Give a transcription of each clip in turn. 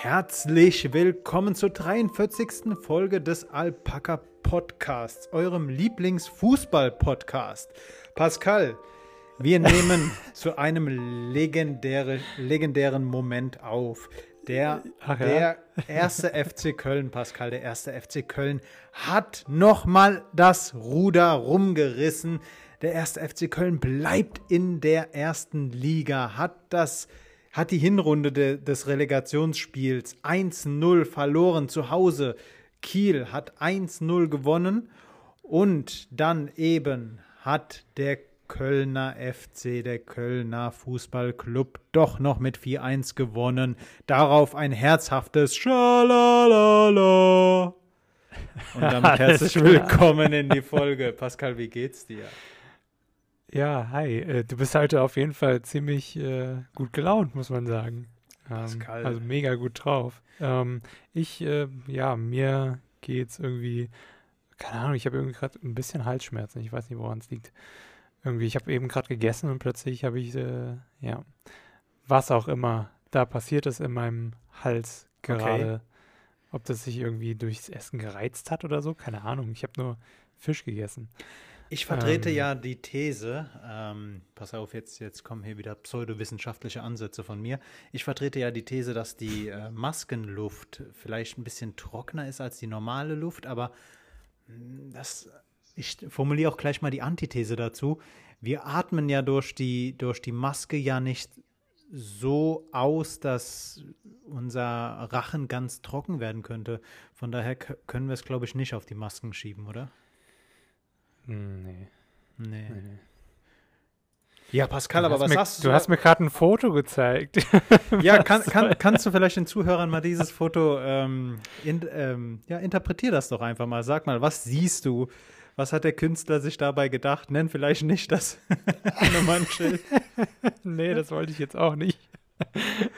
Herzlich willkommen zur 43. Folge des Alpaka Podcasts, eurem Lieblingsfußball-Podcast. Pascal, wir nehmen zu einem legendäre, legendären Moment auf. Der, ja. der erste FC Köln, Pascal, der erste FC Köln hat nochmal das Ruder rumgerissen. Der erste FC Köln bleibt in der ersten Liga, hat das hat die Hinrunde de, des Relegationsspiels 1-0 verloren zu Hause. Kiel hat 1-0 gewonnen und dann eben hat der Kölner FC, der Kölner Fußballclub, doch noch mit 4-1 gewonnen. Darauf ein herzhaftes Schalalala. Und damit herzlich willkommen in die Folge. Pascal, wie geht's dir? Ja, hi. Äh, du bist heute auf jeden Fall ziemlich äh, gut gelaunt, muss man sagen. Ähm, Pascal. also mega gut drauf. Ähm, ich, äh, ja, mir geht's irgendwie, keine Ahnung, ich habe irgendwie gerade ein bisschen Halsschmerzen. Ich weiß nicht, woran es liegt. Irgendwie, ich habe eben gerade gegessen und plötzlich habe ich, äh, ja, was auch immer da passiert ist in meinem Hals gerade. Ob das sich irgendwie durchs Essen gereizt hat oder so, keine Ahnung. Ich habe nur Fisch gegessen. Ich vertrete Ähm. ja die These, ähm, pass auf, jetzt, jetzt kommen hier wieder pseudowissenschaftliche Ansätze von mir. Ich vertrete ja die These, dass die äh, Maskenluft vielleicht ein bisschen trockener ist als die normale Luft, aber mh, das, ich formuliere auch gleich mal die Antithese dazu. Wir atmen ja durch die, durch die Maske ja nicht so aus, dass unser Rachen ganz trocken werden könnte. Von daher können wir es, glaube ich, nicht auf die Masken schieben, oder? Hm, Nee. Nee. nee. Ja, Pascal, Du aber was mir, sagst Du hast mir gerade ein Foto gezeigt. Ja, kann, kann, kannst du vielleicht den Zuhörern mal dieses Foto ähm, in, ähm, ja, interpretier das doch einfach mal. Sag mal, was siehst du? Was hat der Künstler sich dabei gedacht? Nenn vielleicht nicht das Nummernschild. nee, das wollte ich jetzt auch nicht.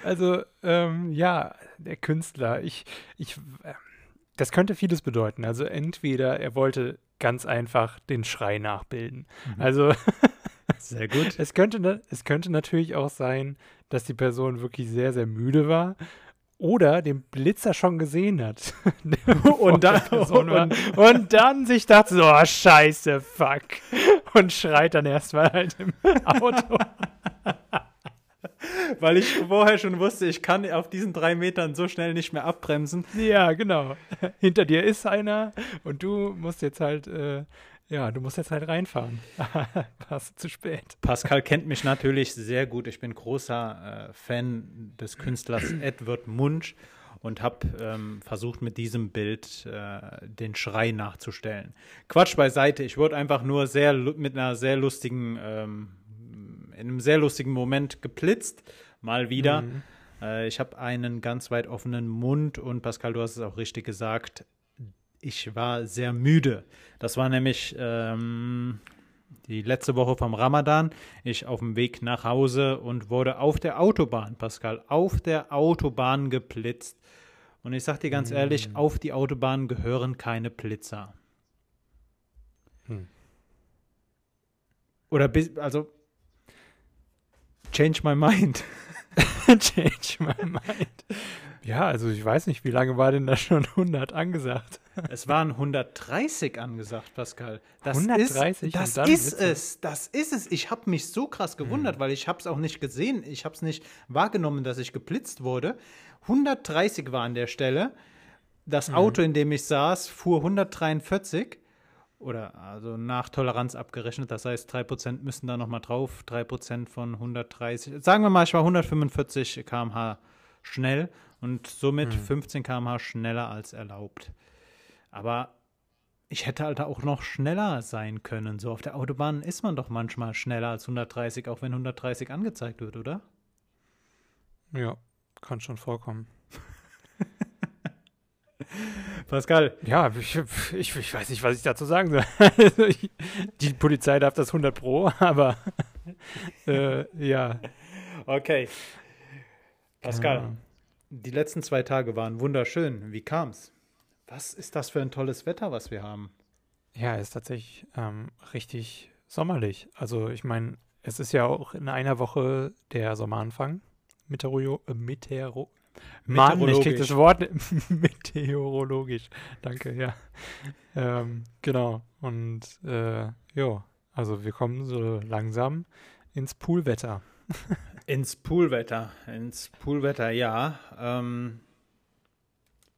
Also, ähm, ja, der Künstler, ich, ich, ähm, das könnte vieles bedeuten. Also, entweder er wollte ganz einfach den Schrei nachbilden. Also, Sehr gut. es könnte, es könnte natürlich auch sein, dass die Person wirklich sehr, sehr müde war oder den Blitzer schon gesehen hat. Und dann- war. und dann sich dachte, so, oh, scheiße, fuck. Und schreit dann erstmal halt im Auto. Weil ich vorher schon wusste, ich kann auf diesen drei Metern so schnell nicht mehr abbremsen. Ja, genau. Hinter dir ist einer und du musst jetzt halt, äh, ja, du musst jetzt halt reinfahren. Warst zu spät. Pascal kennt mich natürlich sehr gut. Ich bin großer äh, Fan des Künstlers Edward Munch und habe ähm, versucht, mit diesem Bild äh, den Schrei nachzustellen. Quatsch beiseite. Ich wurde einfach nur sehr mit einer sehr lustigen, ähm, in einem sehr lustigen Moment geblitzt. Mal wieder. Mhm. Äh, ich habe einen ganz weit offenen Mund und Pascal, du hast es auch richtig gesagt. Ich war sehr müde. Das war nämlich ähm, die letzte Woche vom Ramadan. Ich auf dem Weg nach Hause und wurde auf der Autobahn, Pascal, auf der Autobahn geblitzt. Und ich sag dir ganz ehrlich, auf die Autobahn gehören keine Blitzer. Hm. Oder bis, also change my mind. Change my mind. Ja, also ich weiß nicht, wie lange war denn da schon 100 angesagt? Es waren 130 angesagt, Pascal. Das 130 ist, das ist Blitze. es. Das ist es. Ich habe mich so krass gewundert, weil ich habe es auch nicht gesehen. Ich habe es nicht wahrgenommen, dass ich geblitzt wurde. 130 war an der Stelle. Das Auto, in dem ich saß, fuhr 143 oder also nach Toleranz abgerechnet. Das heißt, 3% müssen da nochmal drauf. 3% von 130. Sagen wir mal, ich war 145 km/h schnell und somit 15 km/h schneller als erlaubt. Aber ich hätte halt auch noch schneller sein können. So auf der Autobahn ist man doch manchmal schneller als 130, auch wenn 130 angezeigt wird, oder? Ja, kann schon vorkommen. Pascal, Ja, ich, ich, ich weiß nicht, was ich dazu sagen soll. Also ich, die Polizei darf das 100 pro, aber äh, ja. okay. Pascal, Ja. die letzten zwei Tage waren wunderschön. Wie kam's? Was ist das für ein tolles Wetter, was wir haben? Ja, ist tatsächlich ähm, richtig sommerlich. Also ich meine, es ist ja auch in einer Woche der Sommeranfang. Meteoro, äh, Meteoro, Mann, ich krieg das Wort meteorologisch. Danke, ja. Ähm, genau. Und äh, ja, also wir kommen so langsam ins Poolwetter. ins Poolwetter, ins Poolwetter, ja. Ähm,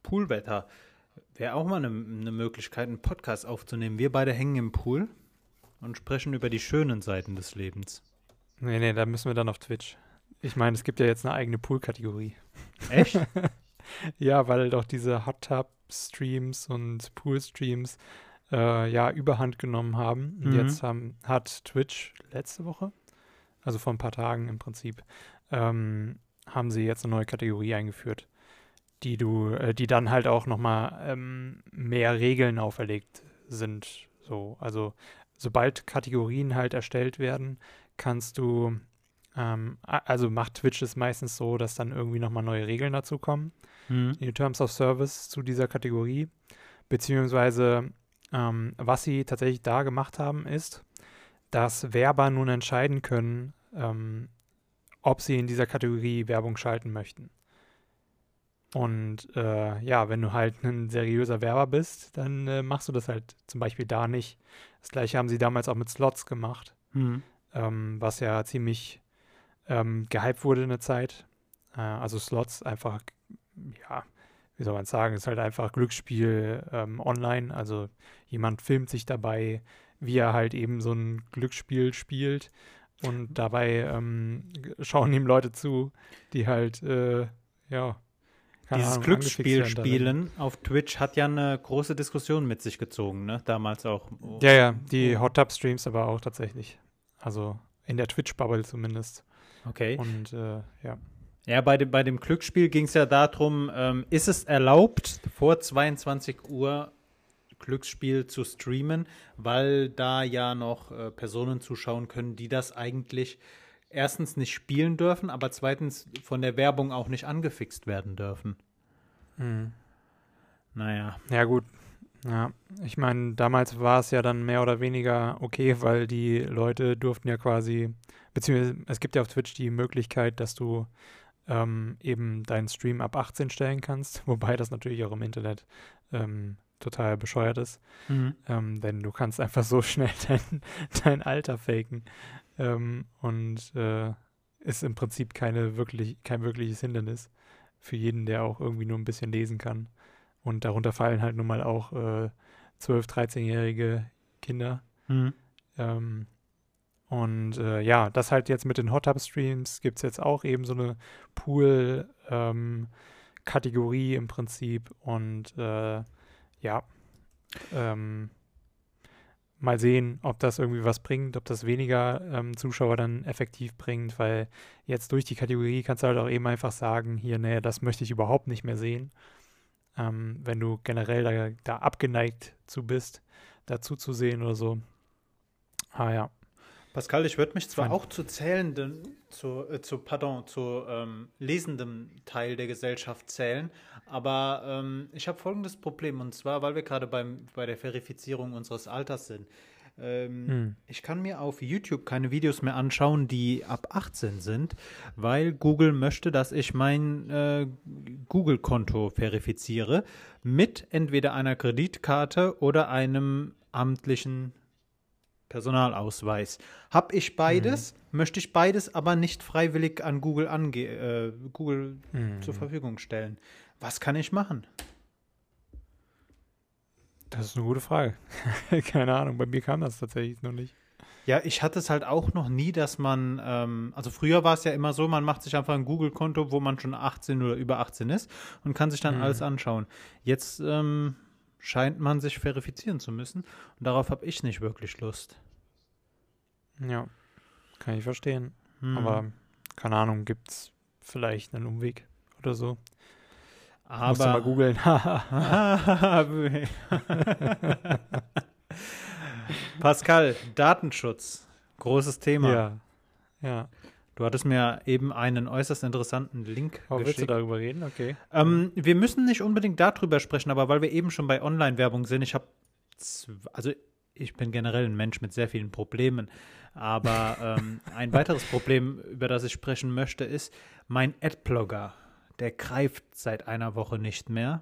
Poolwetter. Wäre auch mal eine ne Möglichkeit, einen Podcast aufzunehmen. Wir beide hängen im Pool und sprechen über die schönen Seiten des Lebens. Nee, nee, da müssen wir dann auf Twitch. Ich meine, es gibt ja jetzt eine eigene Pool-Kategorie. Echt? ja, weil doch diese Hot Tub-Streams und Pool-Streams äh, ja überhand genommen haben. Und mhm. jetzt haben, hat Twitch letzte Woche, also vor ein paar Tagen im Prinzip, ähm, haben sie jetzt eine neue Kategorie eingeführt, die du, äh, die dann halt auch nochmal ähm, mehr Regeln auferlegt sind. So, also sobald Kategorien halt erstellt werden, kannst du ähm, also macht Twitch es meistens so, dass dann irgendwie nochmal neue Regeln dazu kommen. Mhm. In Terms of Service zu dieser Kategorie. Beziehungsweise, ähm, was sie tatsächlich da gemacht haben, ist, dass Werber nun entscheiden können, ähm, ob sie in dieser Kategorie Werbung schalten möchten. Und äh, ja, wenn du halt ein seriöser Werber bist, dann äh, machst du das halt zum Beispiel da nicht. Das gleiche haben sie damals auch mit Slots gemacht, mhm. ähm, was ja ziemlich ähm, gehypt wurde in der Zeit. Äh, also Slots einfach, ja, wie soll man sagen, ist halt einfach Glücksspiel ähm, online. Also jemand filmt sich dabei, wie er halt eben so ein Glücksspiel spielt. Und dabei ähm, schauen ihm Leute zu, die halt, äh, ja, dieses Ahnung, Glücksspiel spielen auf Twitch hat ja eine große Diskussion mit sich gezogen, ne? Damals auch. Ja, ja, die Hot Tub Streams aber auch tatsächlich. Also in der Twitch-Bubble zumindest. Okay. Und äh, ja. Ja, bei dem, bei dem Glücksspiel ging es ja darum, ähm, ist es erlaubt, vor 22 Uhr Glücksspiel zu streamen, weil da ja noch äh, Personen zuschauen können, die das eigentlich erstens nicht spielen dürfen, aber zweitens von der Werbung auch nicht angefixt werden dürfen. Mhm. Naja. Ja, gut. Ja, ich meine, damals war es ja dann mehr oder weniger okay, weil die Leute durften ja quasi Beziehungsweise es gibt ja auf Twitch die Möglichkeit, dass du ähm, eben deinen Stream ab 18 stellen kannst, wobei das natürlich auch im Internet ähm, total bescheuert ist. Mhm. Ähm, denn du kannst einfach so schnell dein, dein Alter faken. Ähm, und äh, ist im Prinzip keine wirklich, kein wirkliches Hindernis für jeden, der auch irgendwie nur ein bisschen lesen kann. Und darunter fallen halt nun mal auch äh, 12-, 13-jährige Kinder. Mhm. Ähm, und äh, ja, das halt jetzt mit den Hot Tub Streams gibt es jetzt auch eben so eine Pool-Kategorie ähm, im Prinzip. Und äh, ja, ähm, mal sehen, ob das irgendwie was bringt, ob das weniger ähm, Zuschauer dann effektiv bringt, weil jetzt durch die Kategorie kannst du halt auch eben einfach sagen, hier, nee, das möchte ich überhaupt nicht mehr sehen. Ähm, wenn du generell da, da abgeneigt zu bist, dazu zu sehen oder so. Ah ja, Pascal, ich würde mich zwar Fein. auch zu zählenden, zu, äh, zu pardon, zu ähm, lesendem Teil der Gesellschaft zählen, aber ähm, ich habe folgendes Problem und zwar, weil wir gerade bei der Verifizierung unseres Alters sind. Ähm, hm. Ich kann mir auf YouTube keine Videos mehr anschauen, die ab 18 sind, weil Google möchte, dass ich mein äh, Google-Konto verifiziere mit entweder einer Kreditkarte oder einem amtlichen Personalausweis. Hab ich beides, mhm. möchte ich beides aber nicht freiwillig an Google, ange äh, Google mhm. zur Verfügung stellen. Was kann ich machen? Das ist eine gute Frage. Keine Ahnung, bei mir kam das tatsächlich noch nicht. Ja, ich hatte es halt auch noch nie, dass man, ähm, also früher war es ja immer so, man macht sich einfach ein Google-Konto, wo man schon 18 oder über 18 ist und kann sich dann mhm. alles anschauen. Jetzt ähm, scheint man sich verifizieren zu müssen. Und darauf habe ich nicht wirklich Lust. Ja, kann ich verstehen. Hm. Aber keine Ahnung, gibt es vielleicht einen Umweg oder so? Aber Musst du mal googeln. Pascal, Datenschutz. Großes Thema. Ja. Ja. Du hattest mir eben einen äußerst interessanten Link oh, geschickt. Willst du darüber reden? Okay. Ähm, wir müssen nicht unbedingt darüber sprechen, aber weil wir eben schon bei Online-Werbung sind, ich habe, also ich bin generell ein Mensch mit sehr vielen Problemen, aber ähm, ein weiteres Problem, über das ich sprechen möchte, ist mein Adblogger, der greift seit einer Woche nicht mehr.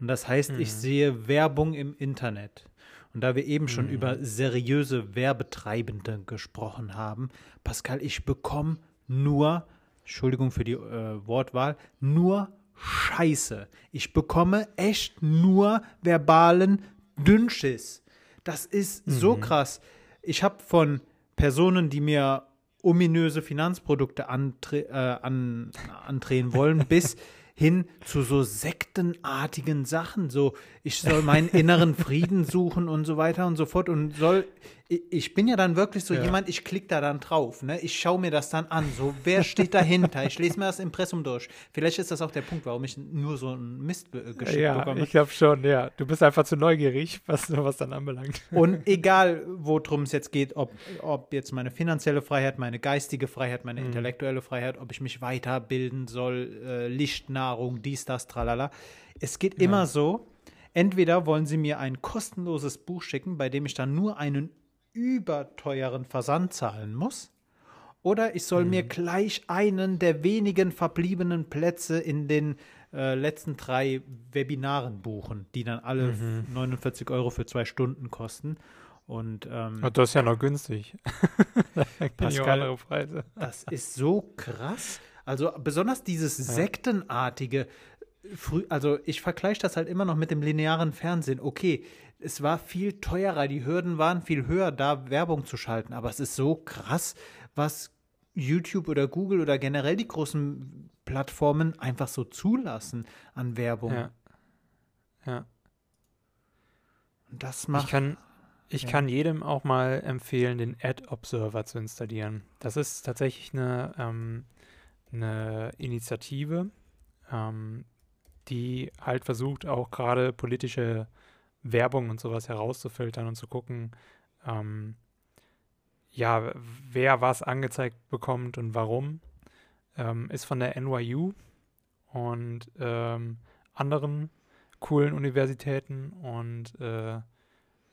Und das heißt, Mhm. ich sehe Werbung im Internet. Und da wir eben schon Mhm. über seriöse Werbetreibende gesprochen haben, Pascal, ich bekomme nur, Entschuldigung für die äh, Wortwahl, nur Scheiße. Ich bekomme echt nur verbalen Dünnschiss. Das ist so krass. Ich habe von Personen, die mir ominöse Finanzprodukte antre äh, an, andrehen wollen, bis hin zu so sektenartigen Sachen. So, ich soll meinen inneren Frieden suchen und so weiter und so fort. Und soll, ich, bin ja dann wirklich so Ja. jemand, ich klicke da dann drauf. Ne? Ich schaue mir das dann an. So, wer steht dahinter? Ich lese mir das Impressum durch. Vielleicht ist das auch der Punkt, warum ich nur so ein Mist äh, geschickt ja, bekomme. ich glaube schon, ja. Du bist einfach zu neugierig, was sowas dann anbelangt. Und egal, worum es jetzt geht, ob, ob jetzt meine finanzielle Freiheit, meine geistige Freiheit, meine intellektuelle Freiheit, ob ich mich weiterbilden soll, äh, Lichtnahrung, dies, das, tralala. Es geht immer so, entweder wollen sie mir ein kostenloses Buch schicken, bei dem ich dann nur einen überteuren Versand zahlen muss. Oder ich soll mir gleich einen der wenigen verbliebenen Plätze in den äh, letzten drei Webinaren buchen, die dann alle 49 Euro für zwei Stunden kosten. Und ähm, das ist ja noch günstig. Pascal- andere Preise. das ist so krass. Also besonders dieses sektenartige, früh, also ich vergleiche das halt immer noch mit dem linearen Fernsehen. Okay, es war viel teurer, die Hürden waren viel höher, da Werbung zu schalten, aber es ist so krass, was YouTube oder Google oder generell die großen Plattformen einfach so zulassen an Werbung. Ja. Ja. Und das Ich macht kann, ich Ja. kann jedem auch mal empfehlen, den Ad Observer zu installieren. Das ist tatsächlich eine, ähm, eine Initiative, ähm, die halt versucht, auch gerade politische Werbung und sowas herauszufiltern und zu gucken, ähm, ja, wer was angezeigt bekommt und warum. Ähm, ist von der NYU und ähm, anderen coolen Universitäten und äh,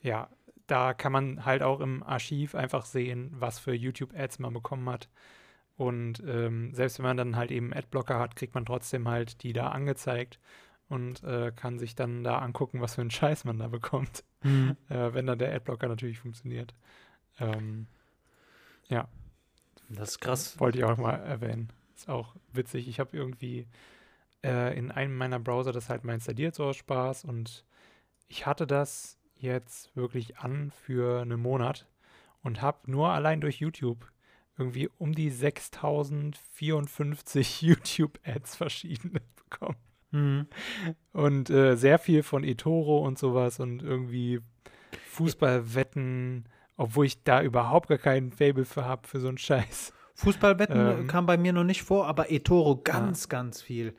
ja, da kann man halt auch im Archiv einfach sehen, was für YouTube-Ads man bekommen hat. Und ähm, selbst wenn man dann halt eben Adblocker hat, kriegt man trotzdem halt die da angezeigt und äh, kann sich dann da angucken, was für einen Scheiß man da bekommt, Mhm. äh, wenn dann der Adblocker natürlich funktioniert. Ähm, ja, Das ist krass. wollte ich auch mal erwähnen. Ist auch witzig. Ich habe irgendwie äh, in einem meiner Browser das halt mal installiert, so aus Spaß. Und ich hatte das jetzt wirklich an für einen Monat und habe nur allein durch YouTube irgendwie um die 6054 YouTube-Ads verschiedene bekommen. Mhm. Und äh, sehr viel von eToro und sowas und irgendwie Fußballwetten, obwohl ich da überhaupt gar keinen Fable für habe, für so einen Scheiß. Fußballwetten Ähm. kam bei mir noch nicht vor, aber eToro ganz, ganz viel.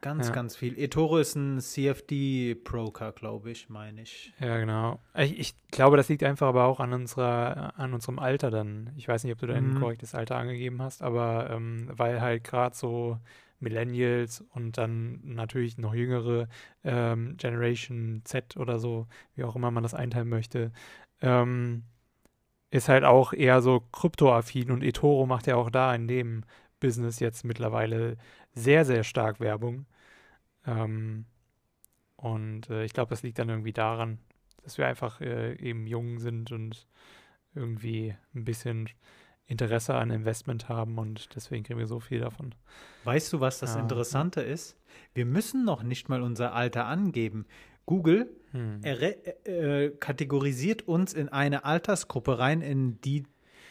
Ganz, Ja. ganz viel. eToro ist ein CFD-Broker, glaube ich, meine ich. Ja, genau. Ich, ich glaube, das liegt einfach aber auch an unserer, an unserem Alter dann. Ich weiß nicht, ob du dein Mhm. korrektes Alter angegeben hast, aber ähm, weil halt gerade so Millennials und dann natürlich noch jüngere ähm, Generation Z oder so, wie auch immer man das einteilen möchte, ähm, ist halt auch eher so kryptoaffin und eToro macht ja auch da in dem Business jetzt mittlerweile sehr, sehr stark Werbung. Ähm, und äh, ich glaube, das liegt dann irgendwie daran, dass wir einfach äh, eben jung sind und irgendwie ein bisschen Interesse an Investment haben und deswegen kriegen wir so viel davon. Weißt du, was das Ja. Interessante ist? Wir müssen noch nicht mal unser Alter angeben. Google Hm. er, äh, kategorisiert uns in eine Altersgruppe rein, in die,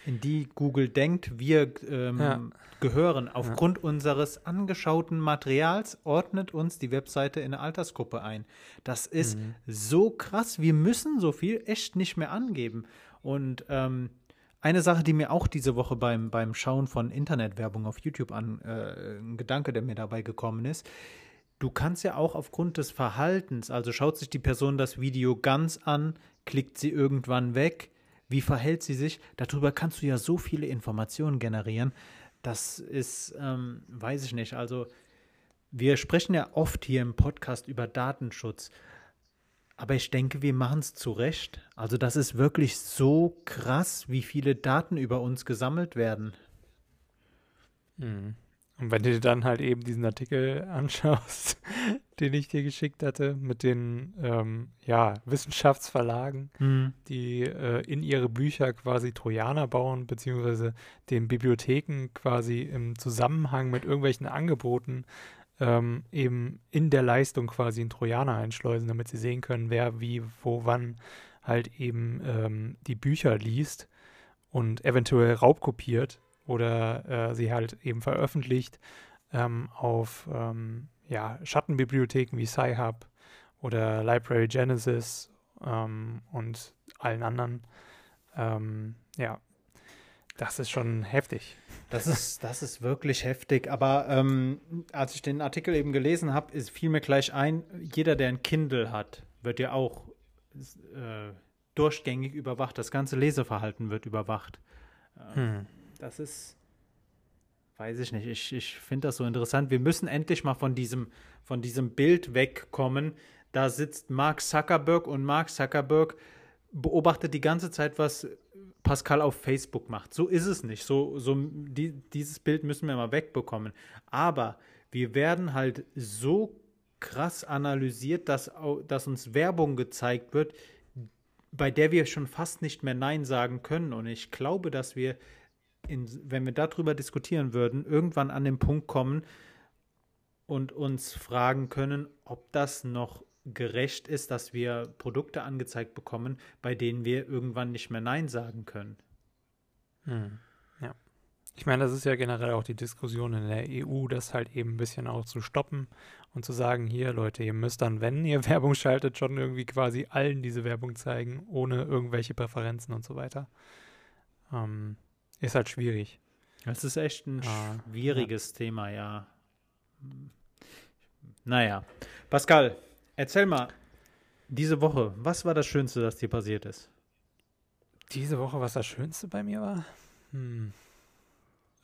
in die Google denkt, wir ähm, Ja. gehören. Aufgrund unseres angeschauten Materials ordnet uns die Webseite in eine Altersgruppe ein. Das ist Mhm. so krass. Wir müssen so viel echt nicht mehr angeben. Und ähm, eine Sache, die mir auch diese Woche beim, beim Schauen von Internetwerbung auf YouTube an, äh, ein Gedanke, der mir dabei gekommen ist, du kannst ja auch aufgrund des Verhaltens, also schaut sich die Person das Video ganz an, klickt sie irgendwann weg, wie verhält sie sich, darüber kannst du ja so viele Informationen generieren. Das ist, ähm, weiß ich nicht, also wir sprechen ja oft hier im Podcast über Datenschutz. Aber ich denke, wir machen es zu Recht. Also das ist wirklich so krass, wie viele Daten über uns gesammelt werden. Mhm. Und wenn du dir dann halt eben diesen Artikel anschaust, den ich dir geschickt hatte, mit den ähm, ja, Wissenschaftsverlagen, Mhm. die äh, in ihre Bücher quasi Trojaner bauen, beziehungsweise den Bibliotheken quasi im Zusammenhang mit irgendwelchen Angeboten ähm, eben in der Leistung quasi einen Trojaner einschleusen, damit sie sehen können, wer wie, wo, wann halt eben ähm, die Bücher liest und eventuell raubkopiert oder äh, sie halt eben veröffentlicht ähm, auf ähm, ja, Schattenbibliotheken wie Sci-Hub oder Library Genesis ähm, und allen anderen. Ähm, ja, das ist schon heftig. Das ist, das ist wirklich heftig. Aber ähm, als ich den Artikel eben gelesen habe, ist fiel mir gleich ein, jeder, der ein Kindle hat, wird ja auch äh, durchgängig überwacht. Das ganze Leseverhalten wird überwacht. Hm. Das ist, weiß ich nicht, ich, ich finde das so interessant. Wir müssen endlich mal von diesem, von diesem Bild wegkommen. Da sitzt Mark Zuckerberg und Mark Zuckerberg beobachtet die ganze Zeit, was Pascal auf Facebook macht. So ist es nicht. So, so die, dieses Bild müssen wir mal wegbekommen. Aber wir werden halt so krass analysiert, dass, dass uns Werbung gezeigt wird, bei der wir schon fast nicht mehr Nein sagen können. Und ich glaube, dass wir, in, wenn wir darüber diskutieren würden, irgendwann an den Punkt kommen und uns fragen können, ob das noch gerecht ist, dass wir Produkte angezeigt bekommen, bei denen wir irgendwann nicht mehr Nein sagen können. Hm. Ja. Ich meine, das ist ja generell auch die Diskussion in der EU, das halt eben ein bisschen auch zu stoppen und zu sagen, hier Leute, ihr müsst dann, wenn ihr Werbung schaltet, schon irgendwie quasi allen diese Werbung zeigen, ohne irgendwelche Präferenzen und so weiter. Ähm, ist halt schwierig. Das ist echt ein Ah, schwieriges Thema, ja. Naja. Pascal, erzähl mal, diese Woche, was war das Schönste, das dir passiert ist? Diese Woche, was das Schönste bei mir war? Hm.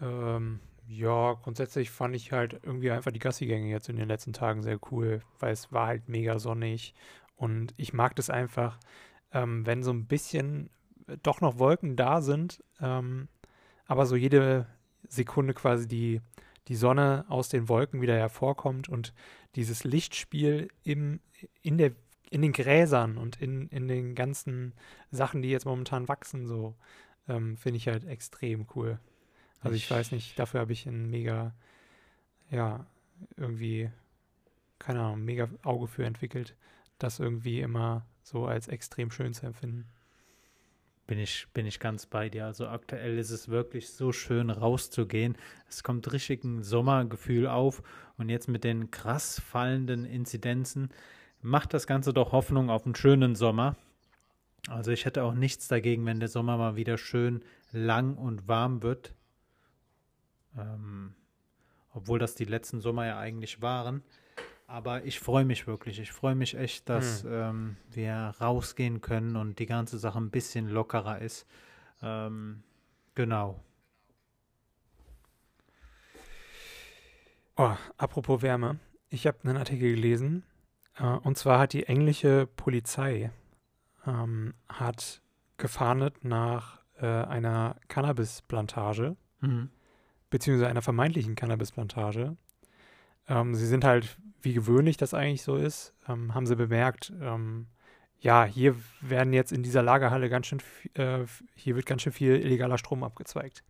Ähm, ja, grundsätzlich fand ich halt irgendwie einfach die Gassigänge jetzt in den letzten Tagen sehr cool, weil es war halt mega sonnig und ich mag das einfach, ähm, wenn so ein bisschen doch noch Wolken da sind, ähm, aber so jede Sekunde quasi die, die Sonne aus den Wolken wieder hervorkommt und dieses Lichtspiel im, in der, in den Gräsern und in, in den ganzen Sachen, die jetzt momentan wachsen, so ähm, finde ich halt extrem cool. Also ich Ich- weiß nicht, dafür habe ich ein mega, ja, irgendwie, keine Ahnung, mega Auge für entwickelt, das irgendwie immer so als extrem schön zu empfinden. Bin ich, bin ich ganz bei dir. Also aktuell ist es wirklich so schön rauszugehen. Es kommt richtig ein Sommergefühl auf. Und jetzt mit den krass fallenden Inzidenzen macht das Ganze doch Hoffnung auf einen schönen Sommer. Also ich hätte auch nichts dagegen, wenn der Sommer mal wieder schön lang und warm wird. Ähm, obwohl das die letzten Sommer ja eigentlich waren. Aber ich freue mich wirklich. Ich freue mich echt, dass ähm, wir rausgehen können und die ganze Sache ein bisschen lockerer ist. Ähm, genau. Oh, apropos Wärme. Ich habe einen Artikel gelesen. Äh, und zwar hat die englische Polizei ähm, hat gefahndet nach äh, einer Cannabisplantage, Mhm. beziehungsweise einer vermeintlichen Cannabisplantage. Ähm, sie sind halt, wie gewöhnlich das eigentlich so ist, ähm, haben sie bemerkt, ähm, ja, hier werden jetzt in dieser Lagerhalle ganz schön, äh, hier wird ganz schön viel illegaler Strom abgezweigt.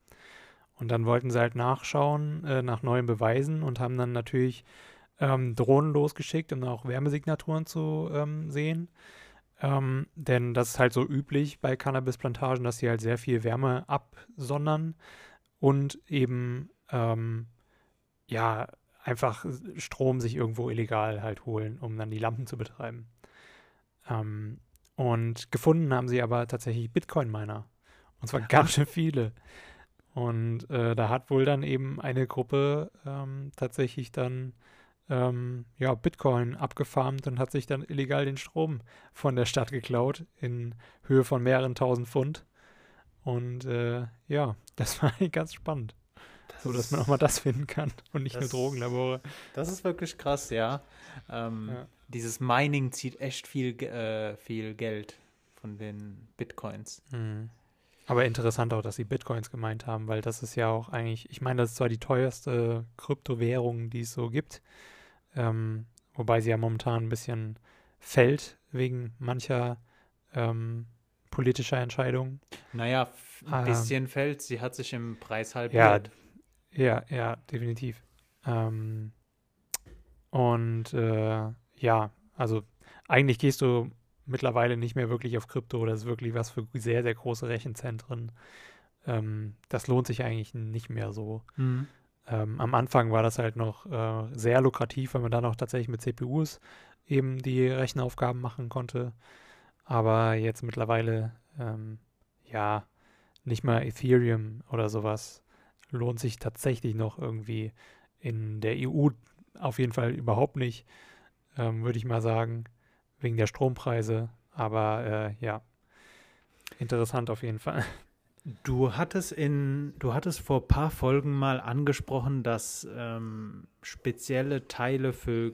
Und dann wollten sie halt nachschauen äh, nach neuen Beweisen und haben dann natürlich ähm, Drohnen losgeschickt, um auch Wärmesignaturen zu ähm, sehen. Ähm, denn das ist halt so üblich bei Cannabisplantagen, dass sie halt sehr viel Wärme absondern und eben ähm, ja einfach Strom sich irgendwo illegal halt holen, um dann die Lampen zu betreiben. Ähm, und gefunden haben sie aber tatsächlich Bitcoin-Miner. Und zwar ganz schön viele. Und äh, da hat wohl dann eben eine Gruppe ähm, tatsächlich dann ähm, ja, Bitcoin abgefarmt und hat sich dann illegal den Strom von der Stadt geklaut in Höhe von mehreren tausend Pfund. Und äh, ja, das war ganz spannend. So, dass man auch mal das finden kann und nicht nur Das- Drogenlabore. Das ist wirklich krass, ja. Ähm, Ja. Dieses Mining zieht echt viel, äh, viel Geld von den Bitcoins. Hm. Aber interessant auch, dass sie Bitcoins gemeint haben, weil das ist ja auch eigentlich, ich meine, das ist zwar die teuerste Kryptowährung, die es so gibt, ähm, wobei sie ja momentan ein bisschen fällt wegen mancher ähm, politischer Entscheidungen. Naja, ein bisschen ähm, fällt, sie hat sich im Preis halbiert. Ja, ja, ja, definitiv. Ähm, und äh, ja, also eigentlich gehst du mittlerweile nicht mehr wirklich auf Krypto. Das ist wirklich was für sehr, sehr große Rechenzentren. Ähm, das lohnt sich eigentlich nicht mehr so. Mhm. Ähm, am Anfang war das halt noch äh, sehr lukrativ, weil man dann auch tatsächlich mit CPUs eben die Rechenaufgaben machen konnte. Aber jetzt mittlerweile, ähm, ja, nicht mal Ethereum oder sowas lohnt sich tatsächlich noch irgendwie in der EU auf jeden Fall überhaupt nicht, ähm, würde ich mal sagen wegen der Strompreise. Aber äh, ja, interessant auf jeden Fall. Du hattest in, du hattest vor ein paar Folgen mal angesprochen, dass ähm, spezielle Teile für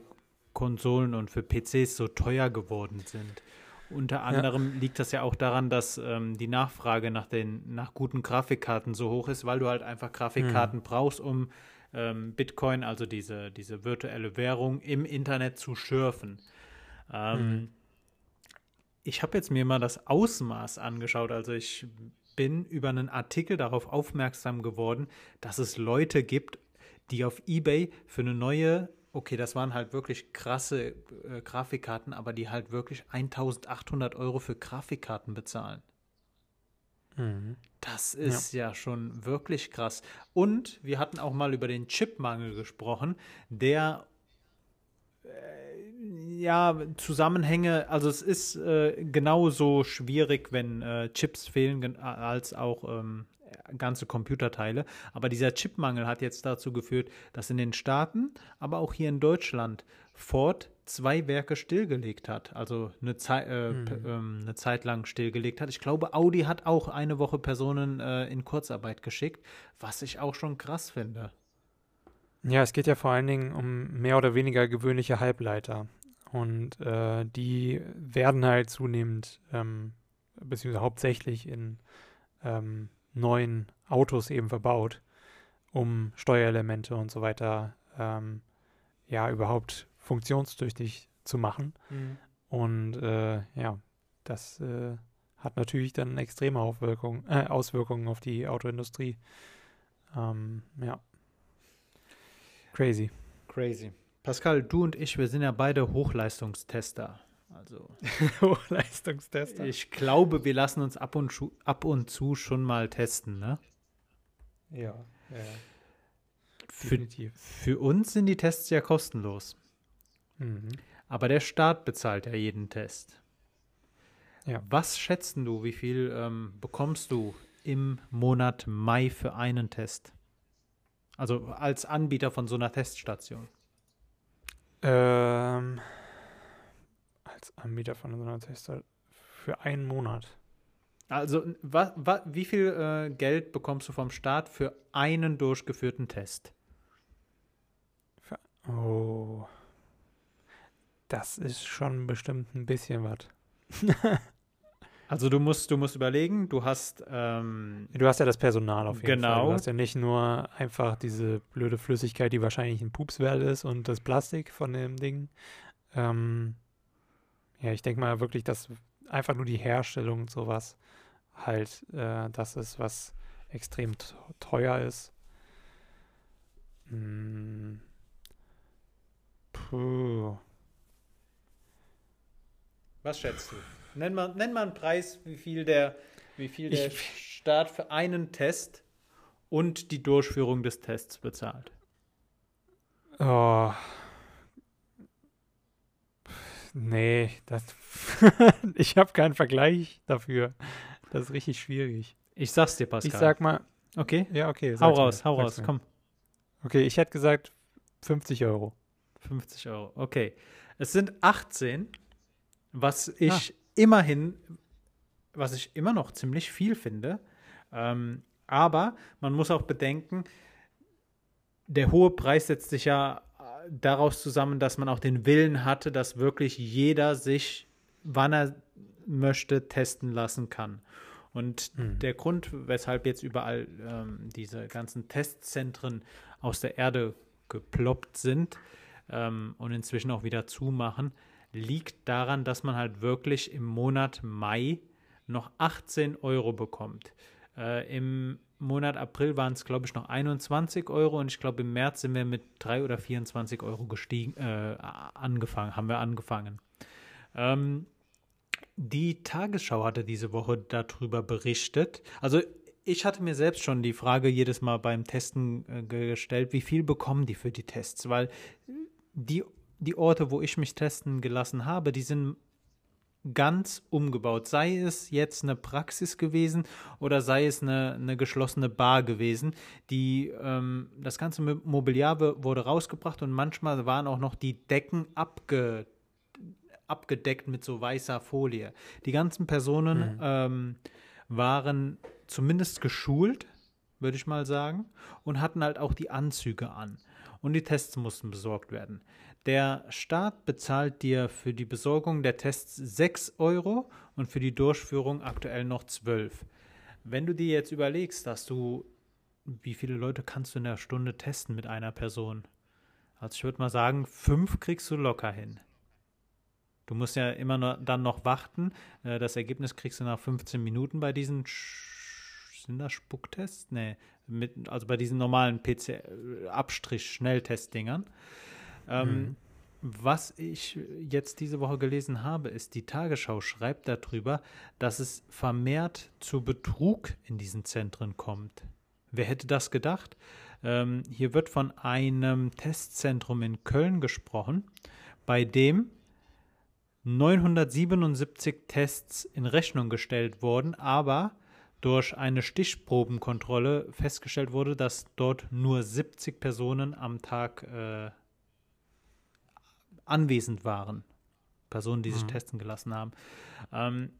Konsolen und für PCs so teuer geworden sind. Unter anderem ja. liegt das ja auch daran, dass ähm, die Nachfrage nach den nach guten Grafikkarten so hoch ist, weil du halt einfach Grafikkarten hm. brauchst, um ähm, Bitcoin, also diese, diese virtuelle Währung, im Internet zu schürfen. Ähm, mhm. Ich habe jetzt mir mal das Ausmaß angeschaut. Also ich bin über einen Artikel darauf aufmerksam geworden, dass es Leute gibt, die auf eBay für eine neue, okay, das waren halt wirklich krasse äh, Grafikkarten, aber die halt wirklich 1800 Euro für Grafikkarten bezahlen. Mhm. Das ist ja. ja. schon wirklich krass. Und wir hatten auch mal über den Chipmangel gesprochen, der ja, Zusammenhänge, also es ist äh, genauso schwierig, wenn äh, Chips fehlen, als auch ähm, ganze Computerteile. Aber dieser Chipmangel hat jetzt dazu geführt, dass in den Staaten, aber auch hier in Deutschland Ford zwei Werke stillgelegt hat, also eine, Zei äh, mhm. ähm, eine Zeit lang stillgelegt hat. Ich glaube, Audi hat auch eine Woche Personen äh, in Kurzarbeit geschickt, was ich auch schon krass finde. Ja, es geht ja vor allen Dingen um mehr oder weniger gewöhnliche Halbleiter. Und äh, die werden halt zunehmend, ähm, beziehungsweise hauptsächlich in ähm, neuen Autos eben verbaut, um Steuerelemente und so weiter ähm, ja überhaupt funktionstüchtig zu machen. Mhm. Und äh, ja, das äh, hat natürlich dann extreme Aufwirkung, äh, Auswirkungen auf die Autoindustrie. Ähm, ja. Crazy. Crazy. Pascal, du und ich, wir sind ja beide Hochleistungstester. Also Hochleistungstester. Ich glaube, wir lassen uns ab und, zu, ab und zu schon mal testen, ne? Ja, ja. Definitiv. Für, für uns sind die Tests ja kostenlos. Mhm. Aber der Staat bezahlt ja jeden Test. Ja. Was schätzen du, wie viel ähm, bekommst du im Monat Mai für einen Test? Also als Anbieter von so einer Teststation. Ähm, als Anbieter von so einer Teststation für einen Monat. Also wa, wa, wie viel äh, Geld bekommst du vom Staat für einen durchgeführten Test? Für, oh. Das ist schon bestimmt ein bisschen was. Also du musst, du musst überlegen, du hast ähm, Du hast ja das Personal auf jeden genau. Fall. Du hast ja nicht nur einfach diese blöde Flüssigkeit, die wahrscheinlich ein Pupswert ist und das Plastik von dem Ding. Ähm, ja, ich denke mal wirklich, dass einfach nur die Herstellung und sowas halt äh, das ist, was extrem teuer ist. Hm. Puh. Was schätzt du? Nenn mal, nenn mal einen Preis, wie viel der, wie viel der ich, Staat für einen Test und die Durchführung des Tests bezahlt. Oh. Nee, das ich habe keinen Vergleich dafür. Das ist richtig schwierig. Ich sag's dir, Pascal. Ich sag mal. Okay? Ja, okay. Hau raus, mir, hau raus, mir. komm. Okay, ich hätte gesagt 50 Euro. 50 Euro, okay. Es sind 18, was ich ah immerhin, was ich immer noch ziemlich viel finde. Ähm, aber man muss auch bedenken, der hohe Preis setzt sich ja daraus zusammen, dass man auch den Willen hatte, dass wirklich jeder sich, wann er möchte, testen lassen kann. Und mhm. der Grund, weshalb jetzt überall ähm, diese ganzen Testzentren aus der Erde geploppt sind ähm, und inzwischen auch wieder zumachen, liegt daran, dass man halt wirklich im Monat Mai noch 18 Euro bekommt. Äh, Im Monat April waren es, glaube ich, noch 21 Euro und ich glaube, im März sind wir mit 3 oder 24 Euro gestiegen, äh, angefangen, haben wir angefangen. Ähm, die Tagesschau hatte diese Woche darüber berichtet. Also ich hatte mir selbst schon die Frage jedes Mal beim Testen äh, gestellt, wie viel bekommen die für die Tests? Weil die, die Orte, wo ich mich testen gelassen habe, die sind ganz umgebaut. Sei es jetzt eine Praxis gewesen oder sei es eine, eine geschlossene Bar gewesen. Die, ähm, das ganze Mobiliar wurde rausgebracht und manchmal waren auch noch die Decken abge, abgedeckt mit so weißer Folie. Die ganzen Personen mhm. ähm, waren zumindest geschult, würde ich mal sagen, und hatten halt auch die Anzüge an. Und die Tests mussten besorgt werden. Der Staat bezahlt dir für die Besorgung der Tests 6 Euro und für die Durchführung aktuell noch 12. Wenn du dir jetzt überlegst, dass du, wie viele Leute kannst du in der Stunde testen mit einer Person? Also ich würde mal sagen, fünf kriegst du locker hin. Du musst ja immer nur dann noch warten. Äh, das Ergebnis kriegst du nach 15 Minuten bei diesen sind das Spucktests? Nee, mit, also bei diesen normalen PC-Abstrich-Schnelltestdingern. Ähm, mhm. Was ich jetzt diese Woche gelesen habe, ist, die Tagesschau schreibt darüber, dass es vermehrt zu Betrug in diesen Zentren kommt. Wer hätte das gedacht? Ähm, hier wird von einem Testzentrum in Köln gesprochen, bei dem 977 Tests in Rechnung gestellt wurden, aber durch eine Stichprobenkontrolle festgestellt wurde, dass dort nur 70 Personen am Tag äh, anwesend waren. Personen, die sich mhm. testen gelassen haben. Ähm,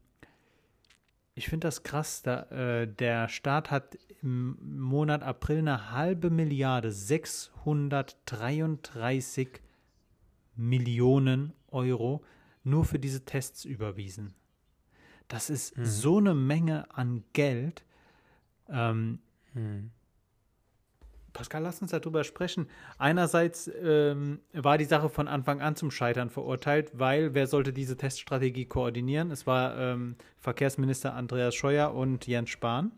ich finde das krass. Da, äh, der Staat hat im Monat April eine halbe Milliarde, 633 Millionen Euro nur für diese Tests überwiesen. Das ist mhm. so eine Menge an Geld. Ähm, mhm. Pascal, lass uns darüber sprechen. Einerseits ähm, war die Sache von Anfang an zum Scheitern verurteilt, weil wer sollte diese Teststrategie koordinieren? Es war ähm, Verkehrsminister Andreas Scheuer und Jens Spahn.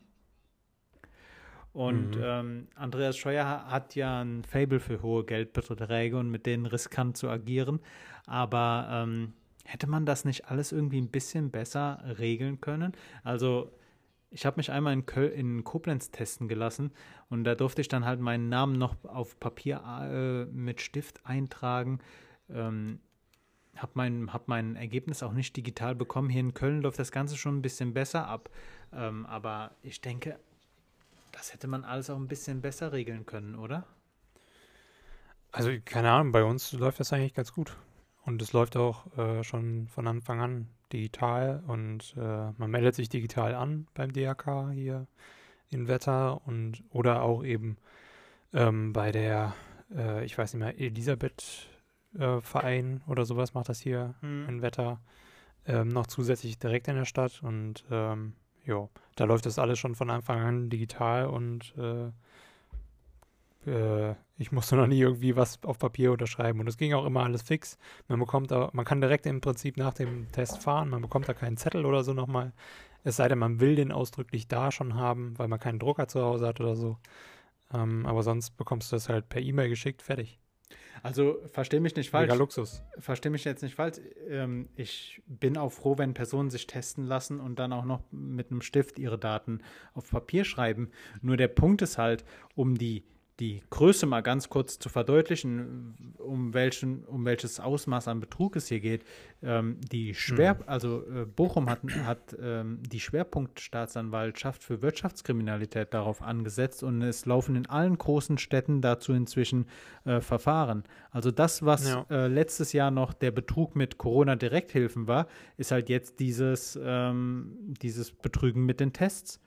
Und mhm. ähm, Andreas Scheuer hat ja ein Fable für hohe Geldbeträge und mit denen riskant zu agieren. Aber ähm, hätte man das nicht alles irgendwie ein bisschen besser regeln können? Also ich habe mich einmal in, Köl in Koblenz testen gelassen und da durfte ich dann halt meinen Namen noch auf Papier äh, mit Stift eintragen. Ähm, habe mein, hab mein Ergebnis auch nicht digital bekommen. Hier in Köln läuft das Ganze schon ein bisschen besser ab. Ähm, aber ich denke, das hätte man alles auch ein bisschen besser regeln können, oder? Also, keine Ahnung, bei uns läuft das eigentlich ganz gut. Und es läuft auch äh, schon von Anfang an digital und äh, man meldet sich digital an beim DRK hier in Wetter und oder auch eben ähm, bei der, äh, ich weiß nicht mehr, Elisabeth äh, Verein oder sowas macht das hier hm. in Wetter ähm, noch zusätzlich direkt in der Stadt und ähm, ja, da läuft das alles schon von Anfang an digital und äh, ich musste noch nie irgendwie was auf Papier unterschreiben und es ging auch immer alles fix. Man bekommt da, man kann direkt im Prinzip nach dem Test fahren, man bekommt da keinen Zettel oder so nochmal. Es sei denn, man will den ausdrücklich da schon haben, weil man keinen Drucker zu Hause hat oder so. Ähm, aber sonst bekommst du das halt per E-Mail geschickt, fertig. Also verstehe mich nicht falsch. Mega Luxus. Verstehe mich jetzt nicht falsch. Ähm, ich bin auch froh, wenn Personen sich testen lassen und dann auch noch mit einem Stift ihre Daten auf Papier schreiben. Nur der Punkt ist halt, um die die Größe mal ganz kurz zu verdeutlichen, um, welchen, um welches Ausmaß an Betrug es hier geht. Ähm, die Schwer, mhm. also äh, Bochum hat, hat ähm, die Schwerpunktstaatsanwaltschaft für Wirtschaftskriminalität darauf angesetzt und es laufen in allen großen Städten dazu inzwischen äh, Verfahren. Also das, was ja. äh, letztes Jahr noch der Betrug mit Corona-Direkthilfen war, ist halt jetzt dieses, ähm, dieses Betrügen mit den Tests.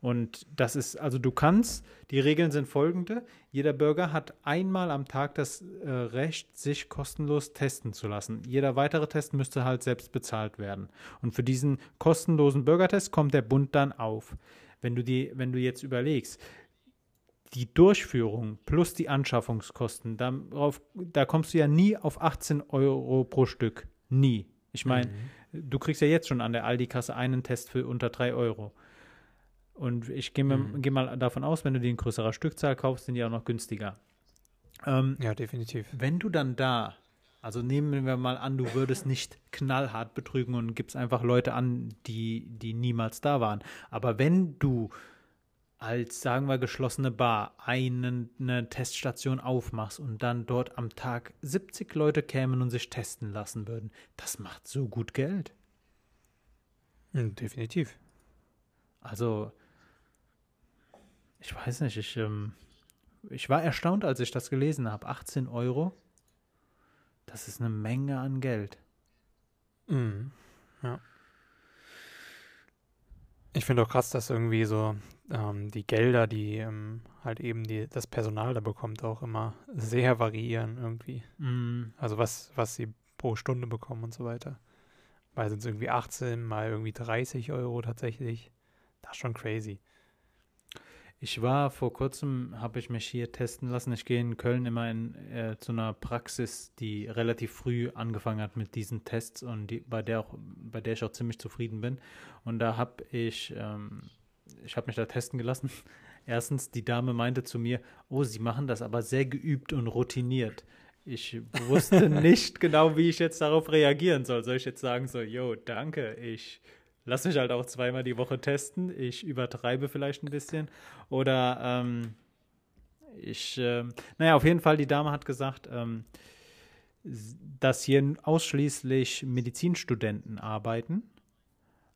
Und das ist, also du kannst, die Regeln sind folgende. Jeder Bürger hat einmal am Tag das äh, Recht, sich kostenlos testen zu lassen. Jeder weitere Test müsste halt selbst bezahlt werden. Und für diesen kostenlosen Bürgertest kommt der Bund dann auf. Wenn du, die, wenn du jetzt überlegst, die Durchführung plus die Anschaffungskosten, darauf, da kommst du ja nie auf 18 Euro pro Stück. Nie. Ich meine, mhm. du kriegst ja jetzt schon an der Aldi-Kasse einen Test für unter 3 Euro. Und ich gehe mhm. geh mal davon aus, wenn du die in größerer Stückzahl kaufst, sind die auch noch günstiger. Ähm, ja, definitiv. Wenn du dann da, also nehmen wir mal an, du würdest nicht knallhart betrügen und gibst einfach Leute an, die, die niemals da waren. Aber wenn du als, sagen wir, geschlossene Bar eine, eine Teststation aufmachst und dann dort am Tag 70 Leute kämen und sich testen lassen würden, das macht so gut Geld. Hm, definitiv. Also, ich weiß nicht, ich, ähm, ich war erstaunt, als ich das gelesen habe. 18 Euro, das ist eine Menge an Geld. Mhm. Ja. Ich finde auch krass, dass irgendwie so ähm, die Gelder, die ähm, halt eben die, das Personal da bekommt, auch immer sehr variieren irgendwie. Mm. Also was, was sie pro Stunde bekommen und so weiter. Mal sind es irgendwie 18, mal irgendwie 30 Euro tatsächlich. Das ist schon crazy. Ich war vor kurzem, habe ich mich hier testen lassen. Ich gehe in Köln immer in, äh, zu einer Praxis, die relativ früh angefangen hat mit diesen Tests und die, bei der auch, bei der ich auch ziemlich zufrieden bin. Und da habe ich, ähm, ich habe mich da testen gelassen. Erstens, die Dame meinte zu mir, oh, Sie machen das aber sehr geübt und routiniert. Ich wusste nicht genau, wie ich jetzt darauf reagieren soll. Soll ich jetzt sagen so, yo, danke, ich lass mich halt auch zweimal die Woche testen. Ich übertreibe vielleicht ein bisschen. Oder ähm, ich, äh, naja, auf jeden Fall, die Dame hat gesagt, ähm, dass hier ausschließlich Medizinstudenten arbeiten,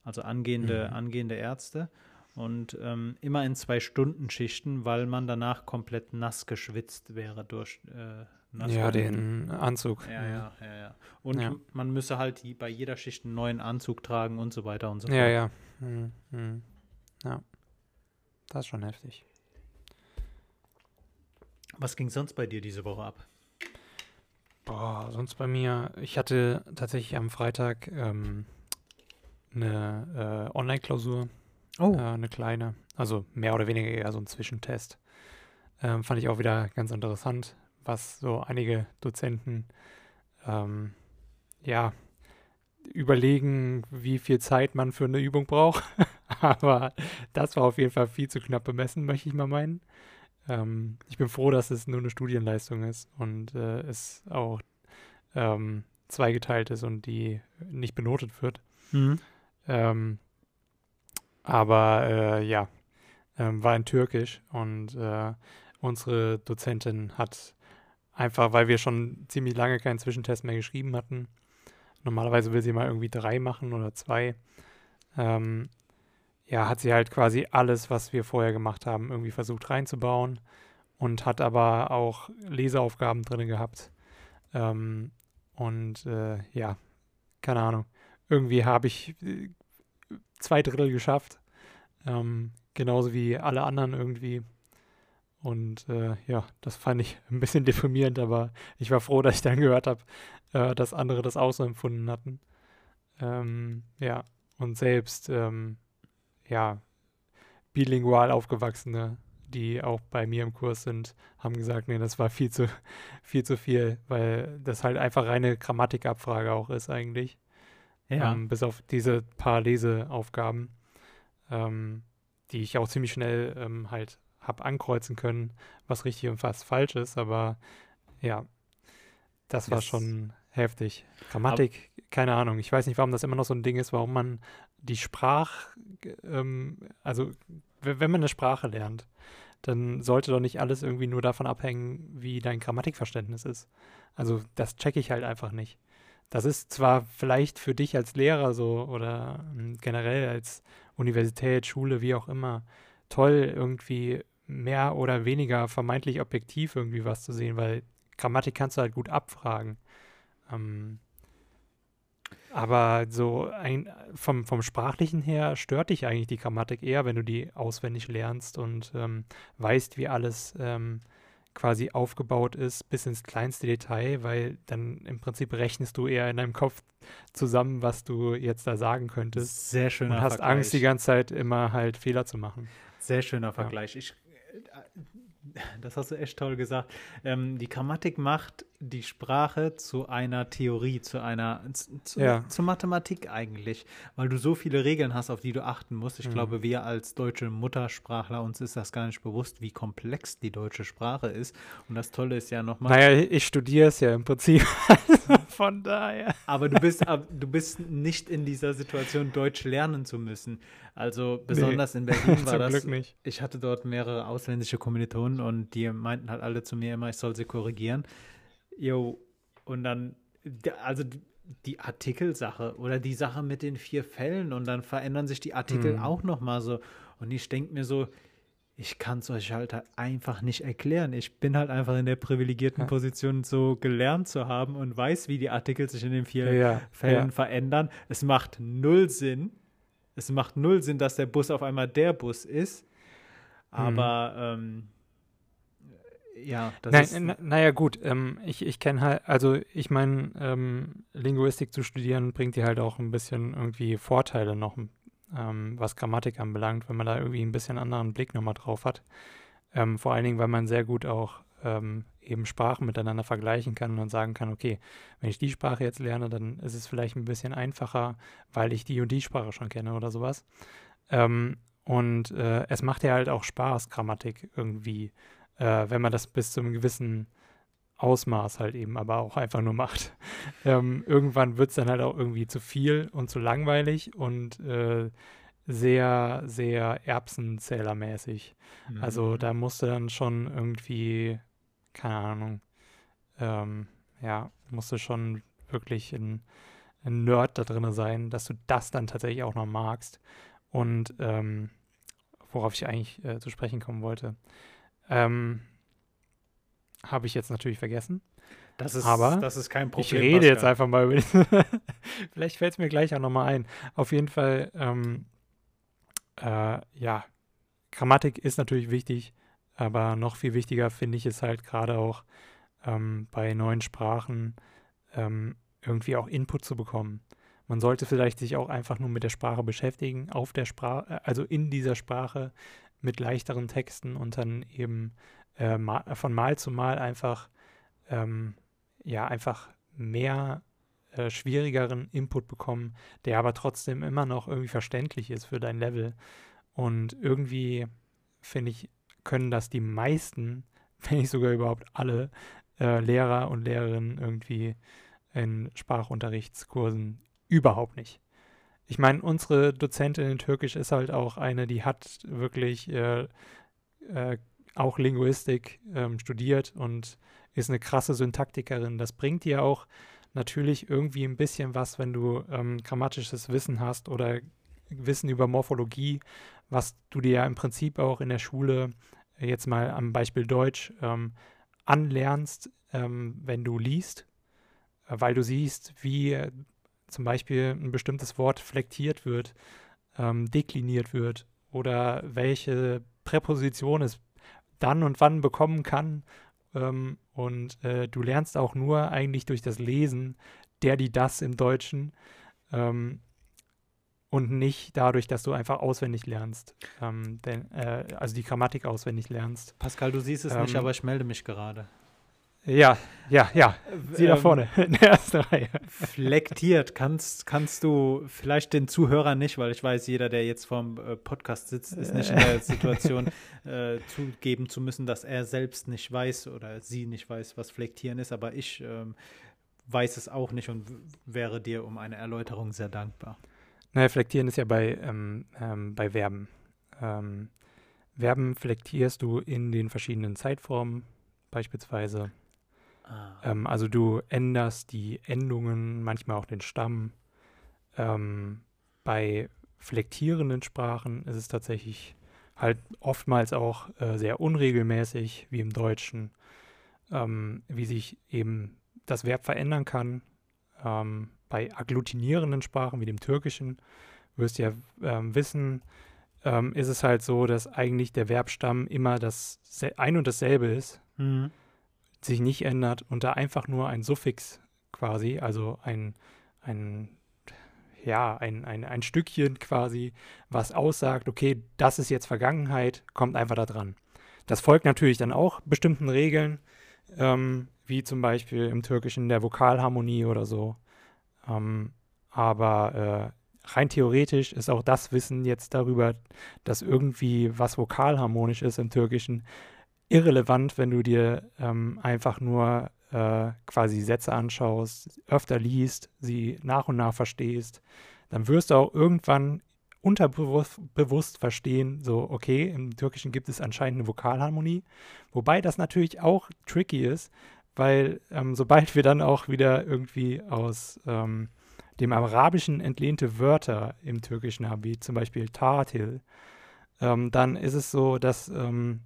also angehende, mhm. angehende Ärzte. Und ähm, immer in zwei Stunden Schichten, weil man danach komplett nass geschwitzt wäre durch äh, ja, den Anzug. Ja, ja, ja, ja. Und ja. man müsse halt bei jeder Schicht einen neuen Anzug tragen und so weiter und so fort. Ja, ja. Hm, hm. Ja. Das ist schon heftig. Was ging sonst bei dir diese Woche ab? Boah, sonst bei mir, ich hatte tatsächlich am Freitag ähm, eine äh, Online-Klausur. Oh. Äh, eine kleine. Also mehr oder weniger eher so ein Zwischentest. Ähm, fand ich auch wieder ganz interessant was so einige Dozenten ähm, ja überlegen, wie viel Zeit man für eine Übung braucht. Aber das war auf jeden Fall viel zu knapp bemessen, möchte ich mal meinen. Ähm, ich bin froh, dass es nur eine Studienleistung ist und äh, es auch ähm, zweigeteilt ist und die nicht benotet wird. Mhm. Ähm, aber äh, ja, ähm, war in Türkisch und äh, unsere Dozentin hat Einfach weil wir schon ziemlich lange keinen Zwischentest mehr geschrieben hatten. Normalerweise will sie mal irgendwie drei machen oder zwei. Ähm, ja, hat sie halt quasi alles, was wir vorher gemacht haben, irgendwie versucht reinzubauen und hat aber auch Leseaufgaben drin gehabt. Ähm, und äh, ja, keine Ahnung. Irgendwie habe ich äh, zwei Drittel geschafft. Ähm, genauso wie alle anderen irgendwie. Und äh, ja, das fand ich ein bisschen deprimierend, aber ich war froh, dass ich dann gehört habe, äh, dass andere das auch so empfunden hatten. Ähm, ja, und selbst, ähm, ja, bilingual aufgewachsene, die auch bei mir im Kurs sind, haben gesagt, nee, das war viel zu, viel zu viel, weil das halt einfach reine Grammatikabfrage auch ist eigentlich. Ja. Ähm, bis auf diese paar Leseaufgaben, ähm, die ich auch ziemlich schnell ähm, halt habe ankreuzen können, was richtig und was falsch ist, aber ja, das war yes. schon heftig. Grammatik, aber keine Ahnung. Ich weiß nicht, warum das immer noch so ein Ding ist, warum man die Sprach, ähm, also wenn man eine Sprache lernt, dann sollte doch nicht alles irgendwie nur davon abhängen, wie dein Grammatikverständnis ist. Also das checke ich halt einfach nicht. Das ist zwar vielleicht für dich als Lehrer so oder ähm, generell als Universität, Schule, wie auch immer, toll, irgendwie mehr oder weniger vermeintlich objektiv irgendwie was zu sehen, weil Grammatik kannst du halt gut abfragen. Ähm, Aber so ein, vom, vom Sprachlichen her stört dich eigentlich die Grammatik eher, wenn du die auswendig lernst und ähm, weißt, wie alles ähm, quasi aufgebaut ist, bis ins kleinste Detail, weil dann im Prinzip rechnest du eher in deinem Kopf zusammen, was du jetzt da sagen könntest. Sehr schöner Und hast Vergleich. Angst, die ganze Zeit immer halt Fehler zu machen. Sehr schöner Vergleich. Ich, das hast du echt toll gesagt. Ähm, die Grammatik macht die Sprache zu einer Theorie, zu einer zu, Ja. zur Mathematik eigentlich, weil du so viele Regeln hast, auf die du achten musst. Ich Mhm. glaube, wir als deutsche Muttersprachler uns ist das gar nicht bewusst, wie komplex die deutsche Sprache ist. Und das Tolle ist ja nochmal. Naja, ich studiere es ja im Prinzip. Von daher. Aber du bist, du bist nicht in dieser Situation, Deutsch lernen zu müssen. Also besonders in Berlin war das. Ich hatte dort mehrere ausländische Kommilitonen und die meinten halt alle zu mir immer, ich soll sie korrigieren. Jo, und dann, also die Artikelsache oder die Sache mit den vier Fällen und dann verändern sich die Artikel Mhm. auch nochmal so. Und ich denke mir so, ich kann es euch halt einfach nicht erklären. Ich bin halt einfach in der privilegierten. Position, so gelernt zu haben und weiß, wie die Artikel sich in den vier Ja, Fällen ja. verändern. Es macht null Sinn. Es macht null Sinn, dass der Bus auf einmal der Bus ist. Aber ähm, ja, das Nein, ist. na, naja, gut. Ähm, ich ich kenne halt, also ich meine, ähm, Linguistik zu studieren bringt dir halt auch ein bisschen irgendwie Vorteile noch, ähm, was Grammatik anbelangt, wenn man da irgendwie ein bisschen anderen Blick nochmal drauf hat. Ähm, vor allen Dingen, weil man sehr gut auch ähm, eben Sprachen miteinander vergleichen kann und dann sagen kann, okay, wenn ich die Sprache jetzt lerne, dann ist es vielleicht ein bisschen einfacher, weil ich die und die Sprache schon kenne oder sowas. Ähm, und äh, es macht ja halt auch Spaß, Grammatik irgendwie äh, wenn man das bis zu einem gewissen Ausmaß halt eben aber auch einfach nur macht. ähm, irgendwann wird es dann halt auch irgendwie zu viel und zu langweilig und äh, sehr, sehr Erbsenzählermäßig. Mhm. Also da musste dann schon irgendwie, keine Ahnung, ähm, ja, musste schon wirklich ein, ein Nerd da drin sein, dass du das dann tatsächlich auch noch magst. Und ähm, worauf ich eigentlich äh, zu sprechen kommen wollte, ähm, habe ich jetzt natürlich vergessen. das ist, aber das ist kein Problem. ich rede jetzt Pascal. einfach mal über Vielleicht fällt es mir gleich auch nochmal ein. Auf jeden Fall, ähm, äh, ja, Grammatik ist natürlich wichtig, aber noch viel wichtiger finde ich es halt gerade auch ähm, bei neuen Sprachen ähm, irgendwie auch Input zu bekommen. Man sollte vielleicht sich auch einfach nur mit der Sprache beschäftigen, auf der Sprache, also in dieser Sprache mit leichteren Texten und dann eben äh, ma von Mal zu Mal einfach ähm, ja einfach mehr äh, schwierigeren Input bekommen, der aber trotzdem immer noch irgendwie verständlich ist für dein Level. Und irgendwie finde ich, können das die meisten, wenn nicht sogar überhaupt alle äh, Lehrer und Lehrerinnen irgendwie in Sprachunterrichtskursen überhaupt nicht. Ich meine, unsere Dozentin in Türkisch ist halt auch eine, die hat wirklich äh, äh, auch Linguistik ähm, studiert und ist eine krasse Syntaktikerin. Das bringt dir auch natürlich irgendwie ein bisschen was, wenn du ähm, grammatisches Wissen hast oder Wissen über Morphologie, was du dir ja im Prinzip auch in der Schule, äh, jetzt mal am Beispiel Deutsch, ähm, anlernst, ähm, wenn du liest, äh, weil du siehst, wie äh, zum Beispiel ein bestimmtes Wort flektiert wird, ähm, dekliniert wird oder welche Präposition es dann und wann bekommen kann. Ähm, und äh, du lernst auch nur eigentlich durch das Lesen der, die, das im Deutschen ähm, und nicht dadurch, dass du einfach auswendig lernst, ähm, denn, äh, also die Grammatik auswendig lernst. Pascal, du siehst es nicht, Ähm, aber ich melde mich gerade. Ja, ja, ja. Sie da Ähm, vorne in der ersten Reihe. Flektiert, kannst, kannst du vielleicht den Zuhörern nicht, weil ich weiß, jeder, der jetzt vorm äh, Podcast sitzt, ist nicht in der Situation, äh, zugeben zu müssen, dass er selbst nicht weiß oder sie nicht weiß, was Flektieren ist, aber ich ähm, weiß es auch nicht und wäre dir um eine Erläuterung sehr dankbar. Naja, flektieren ist ja bei, ähm, ähm, bei Verben. Ähm, Verben flektierst du in den verschiedenen Zeitformen, beispielsweise. Ah. Ähm, also du änderst die Endungen, manchmal auch den Stamm. Ähm, bei flektierenden Sprachen ist es tatsächlich halt oftmals auch äh, sehr unregelmäßig, wie im Deutschen, ähm, wie sich eben das Verb verändern kann. Bei agglutinierenden Sprachen wie dem Türkischen, wirst du ja ähm, wissen, ähm, ist es halt so, dass eigentlich der Verbstamm immer das ein und dasselbe ist, mhm. sich nicht ändert und da einfach nur ein Suffix quasi, also ein, ein ja, ein, ein, ein Stückchen quasi, was aussagt, okay, das ist jetzt Vergangenheit, kommt einfach da dran. Das folgt natürlich dann auch bestimmten Regeln, ähm, wie zum Beispiel im Türkischen der Vokalharmonie oder so. Ähm, aber äh, rein theoretisch ist auch das Wissen jetzt darüber, dass irgendwie was vokalharmonisch ist im Türkischen, irrelevant, wenn du dir ähm, einfach nur äh, quasi Sätze anschaust, öfter liest, sie nach und nach verstehst, dann wirst du auch irgendwann unterbewusst verstehen, so, okay, im Türkischen gibt es anscheinend eine Vokalharmonie, wobei das natürlich auch tricky ist, weil ähm, sobald wir dann auch wieder irgendwie aus ähm, dem Arabischen entlehnte Wörter im Türkischen haben, wie zum Beispiel Tatil, ähm, dann ist es so, dass ähm,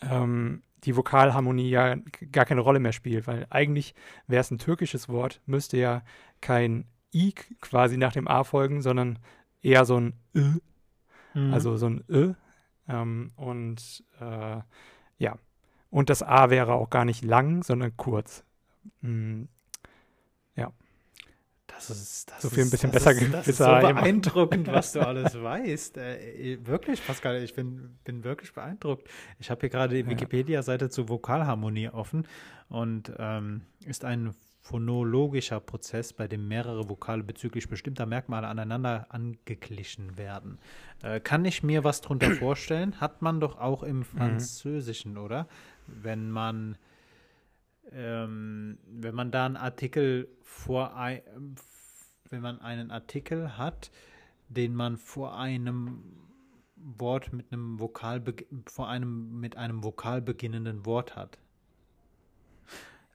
ähm, die Vokalharmonie ja gar keine Rolle mehr spielt, weil eigentlich wäre es ein türkisches Wort, müsste ja kein I quasi nach dem A folgen, sondern eher so ein Ö, mhm. also so ein Ö. Ähm, und äh, ja, und das A wäre auch gar nicht lang, sondern kurz. Mhm. Ja. Das ist das so viel ein bisschen ist, besser das ist, das ist so beeindruckend, was du alles weißt. Äh, wirklich, Pascal, ich bin, bin wirklich beeindruckt. Ich habe hier gerade die. Wikipedia-Seite zur Vokalharmonie offen und ähm, ist ein phonologischer Prozess, bei dem mehrere Vokale bezüglich bestimmter Merkmale aneinander angeglichen werden. Äh, kann ich mir was drunter vorstellen? Hat man doch auch im mhm. Französischen, mhm. oder? Wenn man ähm, wenn man da einen Artikel vor ein, wenn man einen Artikel hat, den man vor einem Wort mit einem Vokal vor einem mit einem Vokal beginnenden Wort hat.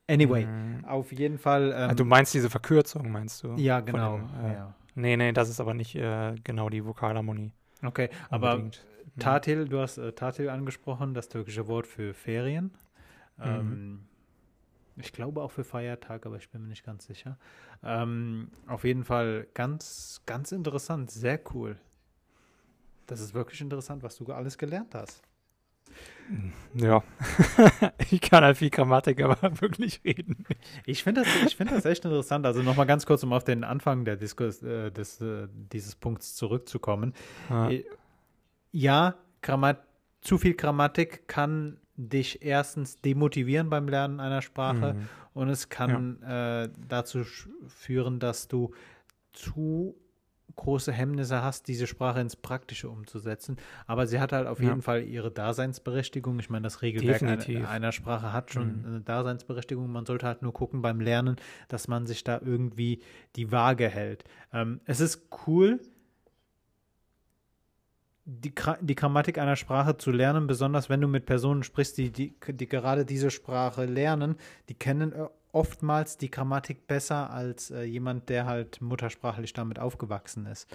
Anyway, mhm. auf jeden Fall. Ähm, du meinst diese Verkürzung, meinst du? Ja, genau. Dem, äh, ja. Nee, nee, das ist aber nicht äh, genau die Vokalharmonie. Okay, Unbedingt. aber Tatil, du hast äh, Tatil angesprochen, das türkische Wort für Ferien. Mhm. Ähm, ich glaube auch für Feiertag, aber ich bin mir nicht ganz sicher. Ähm, auf jeden Fall ganz, ganz interessant, sehr cool. Das ist wirklich interessant, was du alles gelernt hast. Ja, ich kann halt viel Grammatik, aber wirklich reden. Ich finde das, find das echt interessant. Also nochmal ganz kurz, um auf den Anfang der Diskurs, äh, des, äh, dieses Punkts zurückzukommen. Ja, ja Grammat zu viel Grammatik kann dich erstens demotivieren beim Lernen einer Sprache mhm. und es kann ja. äh, dazu führen, dass du zu große Hemmnisse hast, diese Sprache ins Praktische umzusetzen. Aber sie hat halt auf ja. jeden Fall ihre Daseinsberechtigung. Ich meine, das Regelwerk einer, einer, Sprache hat schon mhm. eine Daseinsberechtigung. Man sollte halt nur gucken beim Lernen, dass man sich da irgendwie die Waage hält. Ähm, es ist cool, die, die Grammatik einer Sprache zu lernen, besonders wenn du mit Personen sprichst, die, die, die gerade diese Sprache lernen, die kennen äh, oftmals die Grammatik besser als äh, jemand, der halt muttersprachlich damit aufgewachsen ist.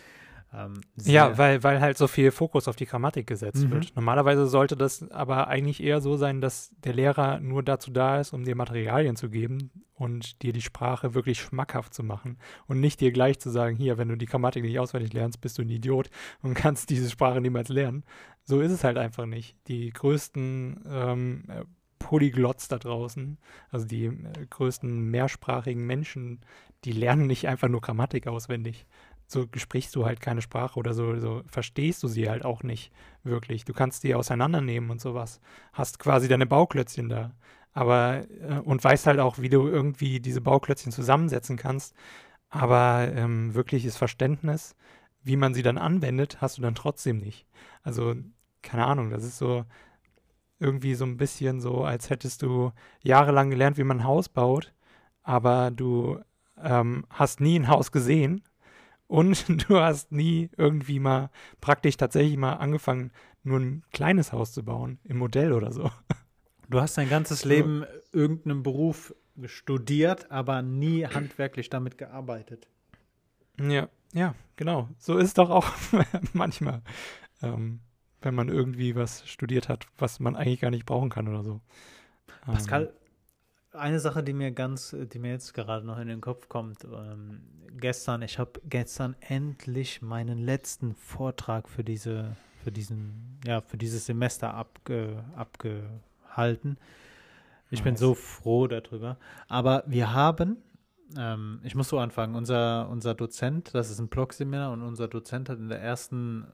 Ähm, ja, weil, weil halt so viel Fokus auf die Grammatik gesetzt mhm. wird. Normalerweise sollte das aber eigentlich eher so sein, dass der Lehrer nur dazu da ist, um dir Materialien zu geben und dir die Sprache wirklich schmackhaft zu machen und nicht dir gleich zu sagen, hier, wenn du die Grammatik nicht auswendig lernst, bist du ein Idiot und kannst diese Sprache niemals lernen. So ist es halt einfach nicht. Die größten ähm, Polyglotts da draußen, also die äh, größten mehrsprachigen Menschen, die lernen nicht einfach nur Grammatik auswendig, so sprichst du halt keine Sprache oder so, so verstehst du sie halt auch nicht wirklich. Du kannst die auseinandernehmen und sowas. Hast quasi deine Bauklötzchen da. Aber, äh, und weißt halt auch, wie du irgendwie diese Bauklötzchen zusammensetzen kannst. Aber ähm, wirkliches Verständnis, wie man sie dann anwendet, hast du dann trotzdem nicht. Also, keine Ahnung, das ist so irgendwie so ein bisschen so, als hättest du jahrelang gelernt, wie man ein Haus baut, aber du ähm, hast nie ein Haus gesehen und du hast nie irgendwie mal praktisch tatsächlich mal angefangen, nur ein kleines Haus zu bauen, im Modell oder so. Du hast dein ganzes Leben irgendeinen Beruf studiert, aber nie handwerklich damit gearbeitet. Ja, ja, genau. So ist es doch auch manchmal, ähm, wenn man irgendwie was studiert hat, was man eigentlich gar nicht brauchen kann oder so. Pascal, eine Sache, die mir ganz, die mir jetzt gerade noch in den Kopf kommt. Ähm, gestern, ich habe gestern endlich meinen letzten Vortrag für diese, für diesen, ja, für dieses Semester abge, abgehalten. Ich nice. bin so froh darüber. Aber wir haben, ähm, ich muss so anfangen, unser, unser Dozent, das ist ein Blog-Seminar und unser Dozent hat in der ersten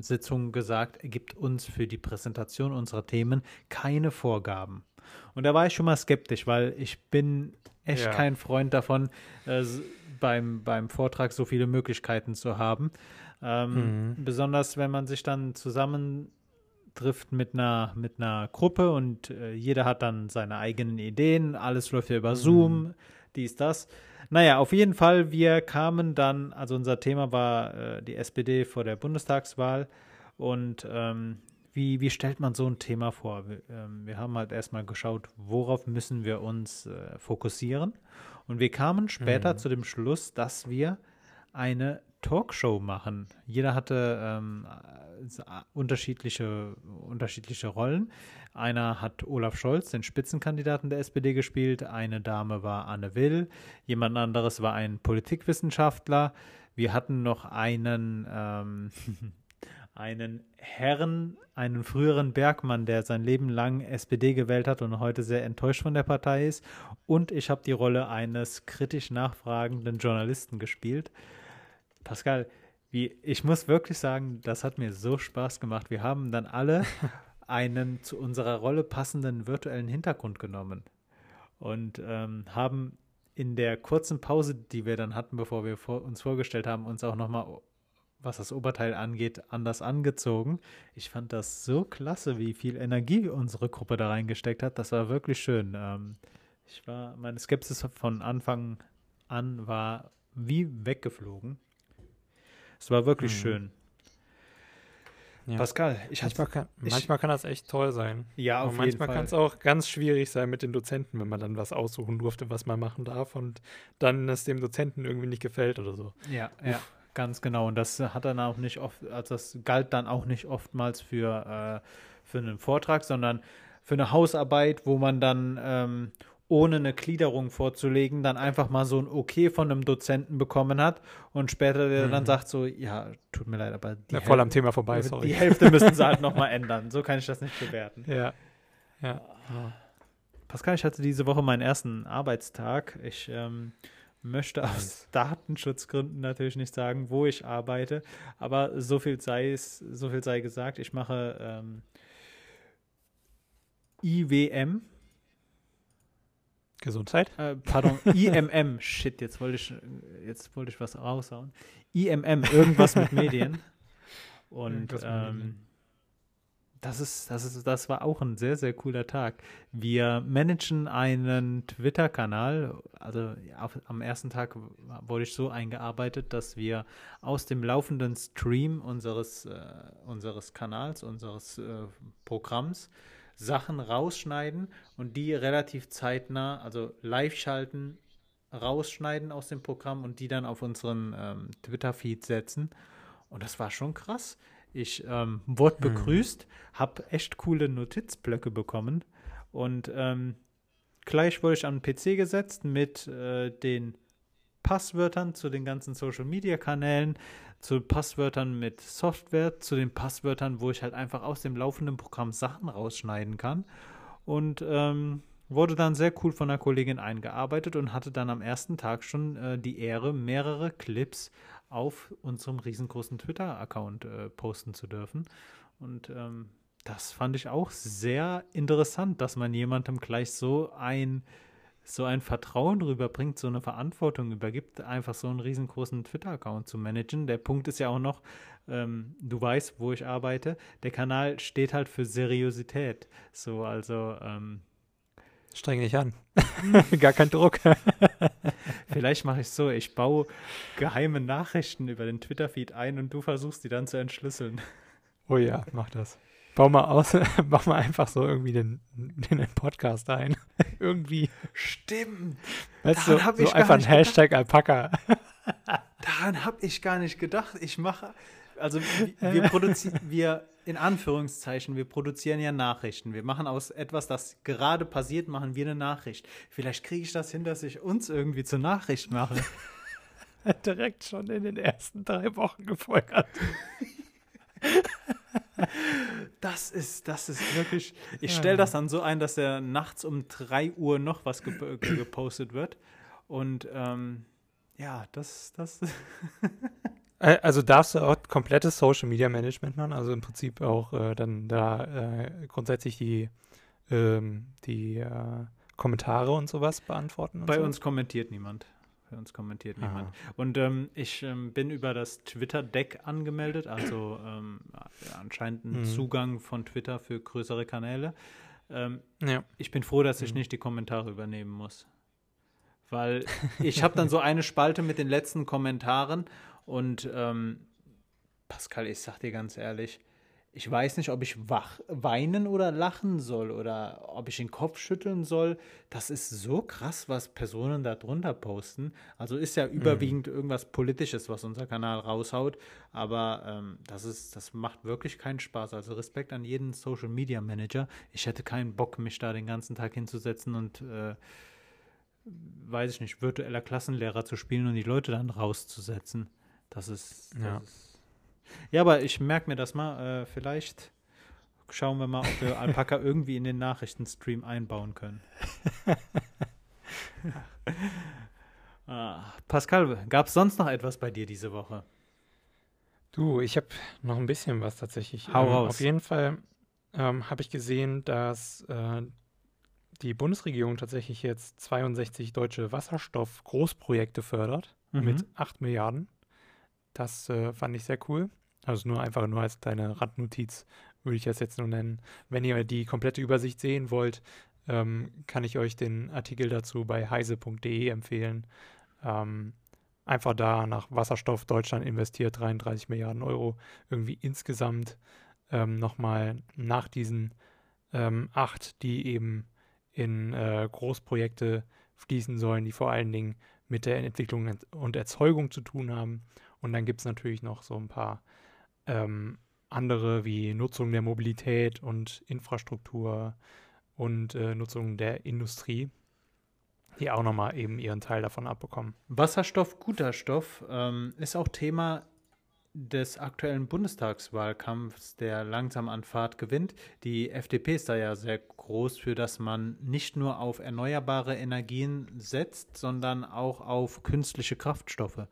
Sitzung gesagt, er gibt uns für die Präsentation unserer Themen keine Vorgaben. Und da war ich schon mal skeptisch, weil ich bin echt ja. kein Freund davon, äh, beim, beim Vortrag so viele Möglichkeiten zu haben. Ähm, mhm. Besonders wenn man sich dann zusammentrifft mit einer, mit einer Gruppe und äh, jeder hat dann seine eigenen Ideen, alles läuft ja über mhm. Zoom, dies, das. Naja, auf jeden Fall, wir kamen dann, also unser Thema war äh, die SPD vor der Bundestagswahl und ähm, wie, wie stellt man so ein Thema vor? Wir, ähm, wir haben halt erstmal geschaut, worauf müssen wir uns äh, fokussieren und wir kamen später mhm. zu dem Schluss, dass wir eine Talkshow machen. Jeder hatte ähm, unterschiedliche, unterschiedliche Rollen. Einer hat Olaf Scholz, den Spitzenkandidaten der SPD, gespielt. Eine Dame war Anne Will. Jemand anderes war ein Politikwissenschaftler. Wir hatten noch einen, ähm, einen Herrn, einen früheren Bergmann, der sein Leben lang SPD gewählt hat und heute sehr enttäuscht von der Partei ist. Und ich habe die Rolle eines kritisch nachfragenden Journalisten gespielt. Pascal, wie, ich muss wirklich sagen, das hat mir so Spaß gemacht. Wir haben dann alle einen zu unserer Rolle passenden virtuellen Hintergrund genommen und ähm, haben in der kurzen Pause, die wir dann hatten, bevor wir vor, uns vorgestellt haben, uns auch nochmal, was das Oberteil angeht, anders angezogen. Ich fand das so klasse, wie viel Energie unsere Gruppe da reingesteckt hat. Das war wirklich schön. Ähm, ich war, meine Skepsis von Anfang an war wie weggeflogen. Es war wirklich mhm. schön. Ja. Pascal, ich manchmal kann, ich, manchmal kann das echt toll sein. Ja, auf Aber manchmal kann es auch ganz schwierig sein mit den Dozenten, wenn man dann was aussuchen durfte, was man machen darf und dann es dem Dozenten irgendwie nicht gefällt oder so. Ja, Uff. ja, ganz genau. Und das hat dann auch nicht oft, also das galt dann auch nicht oftmals für, äh, für einen Vortrag, sondern für eine Hausarbeit, wo man dann ähm, ohne eine Gliederung vorzulegen, dann einfach mal so ein Okay von einem Dozenten bekommen hat und später der mhm. dann sagt so, ja, tut mir leid, aber die ja, voll am Thema vorbei, sorry. Die Hälfte müssen sie halt nochmal ändern. So kann ich das nicht bewerten. Ja. Ja. Pascal, ich hatte diese Woche meinen ersten Arbeitstag. Ich ähm, möchte aus Datenschutzgründen natürlich nicht sagen, wo ich arbeite, aber so viel sei es, so viel sei gesagt. Ich mache ähm, IWM, Gesundheit? Äh, pardon, IMM. Shit, jetzt wollte ich, jetzt wollte ich was raushauen. IMM, irgendwas mit Medien. Und ähm, das ist, das ist, das war auch ein sehr, sehr cooler Tag. Wir managen einen Twitter-Kanal. Also auf, am ersten Tag wurde ich so eingearbeitet, dass wir aus dem laufenden Stream unseres, äh, unseres Kanals, unseres äh, Programms, Sachen rausschneiden und die relativ zeitnah, also live schalten, rausschneiden aus dem Programm und die dann auf unseren ähm, Twitter-Feed setzen. Und das war schon krass. Ich ähm, wurde hm. begrüßt, habe echt coole Notizblöcke bekommen und ähm, gleich wurde ich an den PC gesetzt mit äh, den Passwörtern zu den ganzen Social-Media-Kanälen, zu Passwörtern mit Software, zu den Passwörtern, wo ich halt einfach aus dem laufenden Programm Sachen rausschneiden kann. Und ähm, wurde dann sehr cool von einer Kollegin eingearbeitet und hatte dann am ersten Tag schon äh, die Ehre, mehrere Clips auf unserem riesengroßen Twitter-Account äh, posten zu dürfen. Und ähm, das fand ich auch sehr interessant, dass man jemandem gleich so ein so ein Vertrauen rüberbringt, so eine Verantwortung übergibt, einfach so einen riesengroßen Twitter-Account zu managen. Der Punkt ist ja auch noch, ähm, du weißt, wo ich arbeite, der Kanal steht halt für Seriosität. So, also ähm, Streng dich an. Gar kein Druck. Vielleicht mache ich es so, ich baue geheime Nachrichten über den Twitter-Feed ein und du versuchst die dann zu entschlüsseln. Oh ja, mach das. Bau mal aus, bau mal einfach so irgendwie den, den Podcast ein. irgendwie. Stimmt. Weißt du, so, so einfach ein Hashtag gedacht. Alpaka. Daran habe ich gar nicht gedacht. Ich mache, also wir produzieren, wir, in Anführungszeichen, wir produzieren ja Nachrichten. Wir machen aus etwas, das gerade passiert, machen wir eine Nachricht. Vielleicht kriege ich das hin, dass ich uns irgendwie zur Nachricht mache. Direkt schon in den ersten drei Wochen gefolgert. Das ist, das ist wirklich. Ich stelle das dann so ein, dass er nachts um 3 Uhr noch was gep gepostet wird. Und ähm, ja, das, das. Äh, also darfst du auch komplettes Social Media Management machen, also im Prinzip auch äh, dann da äh, grundsätzlich die, ähm, die äh, Kommentare und sowas beantworten. Bei so? uns kommentiert niemand. Bei uns kommentiert niemand. Und ähm, ich ähm, bin über das Twitter-Deck angemeldet, also ähm, anscheinend ein Mhm. Zugang von Twitter für größere Kanäle. Ähm, ja. ich bin froh, dass ich Mhm. nicht die Kommentare übernehmen muss. Weil ich habe dann so eine Spalte mit den letzten Kommentaren und ähm, Pascal, ich sag dir ganz ehrlich, ich weiß nicht, ob ich wach, weinen oder lachen soll oder ob ich den Kopf schütteln soll. Das ist so krass, was Personen da drunter posten. Also ist ja überwiegend irgendwas Politisches, was unser Kanal raushaut. Aber ähm, das, ist, das macht wirklich keinen Spaß. Also Respekt an jeden Social Media Manager. Ich hätte keinen Bock, mich da den ganzen Tag hinzusetzen und äh, weiß ich nicht, virtueller Klassenlehrer zu spielen und die Leute dann rauszusetzen. Das ist. Das Ja. ist ja, aber ich merke mir das mal. Äh, vielleicht schauen wir mal, ob wir Alpaka irgendwie in den Nachrichtenstream einbauen können. ah, Pascal, gab es sonst noch etwas bei dir diese Woche? Du, ich habe noch ein bisschen was tatsächlich. Hau ähm, raus. Auf jeden Fall ähm, habe ich gesehen, dass äh, die Bundesregierung tatsächlich jetzt 62 deutsche Wasserstoff-Großprojekte fördert Mhm. mit 8 Milliarden. Das äh, fand ich sehr cool. Also nur einfach nur als kleine Randnotiz würde ich das jetzt nur nennen. Wenn ihr die komplette Übersicht sehen wollt, ähm, kann ich euch den Artikel dazu bei heise.de empfehlen. Ähm, einfach da nach Wasserstoff Deutschland investiert 33 Milliarden Euro irgendwie insgesamt ähm, nochmal nach diesen ähm, acht, die eben in äh, Großprojekte fließen sollen, die vor allen Dingen mit der Entwicklung und Erzeugung zu tun haben. Und dann gibt es natürlich noch so ein paar ähm, andere wie Nutzung der Mobilität und Infrastruktur und äh, Nutzung der Industrie, die auch nochmal eben ihren Teil davon abbekommen. Wasserstoff, guter Stoff, ähm, ist auch Thema des aktuellen Bundestagswahlkampfs, der langsam an Fahrt gewinnt. Die FDP ist da ja sehr groß für, dass man nicht nur auf erneuerbare Energien setzt, sondern auch auf künstliche Kraftstoffe.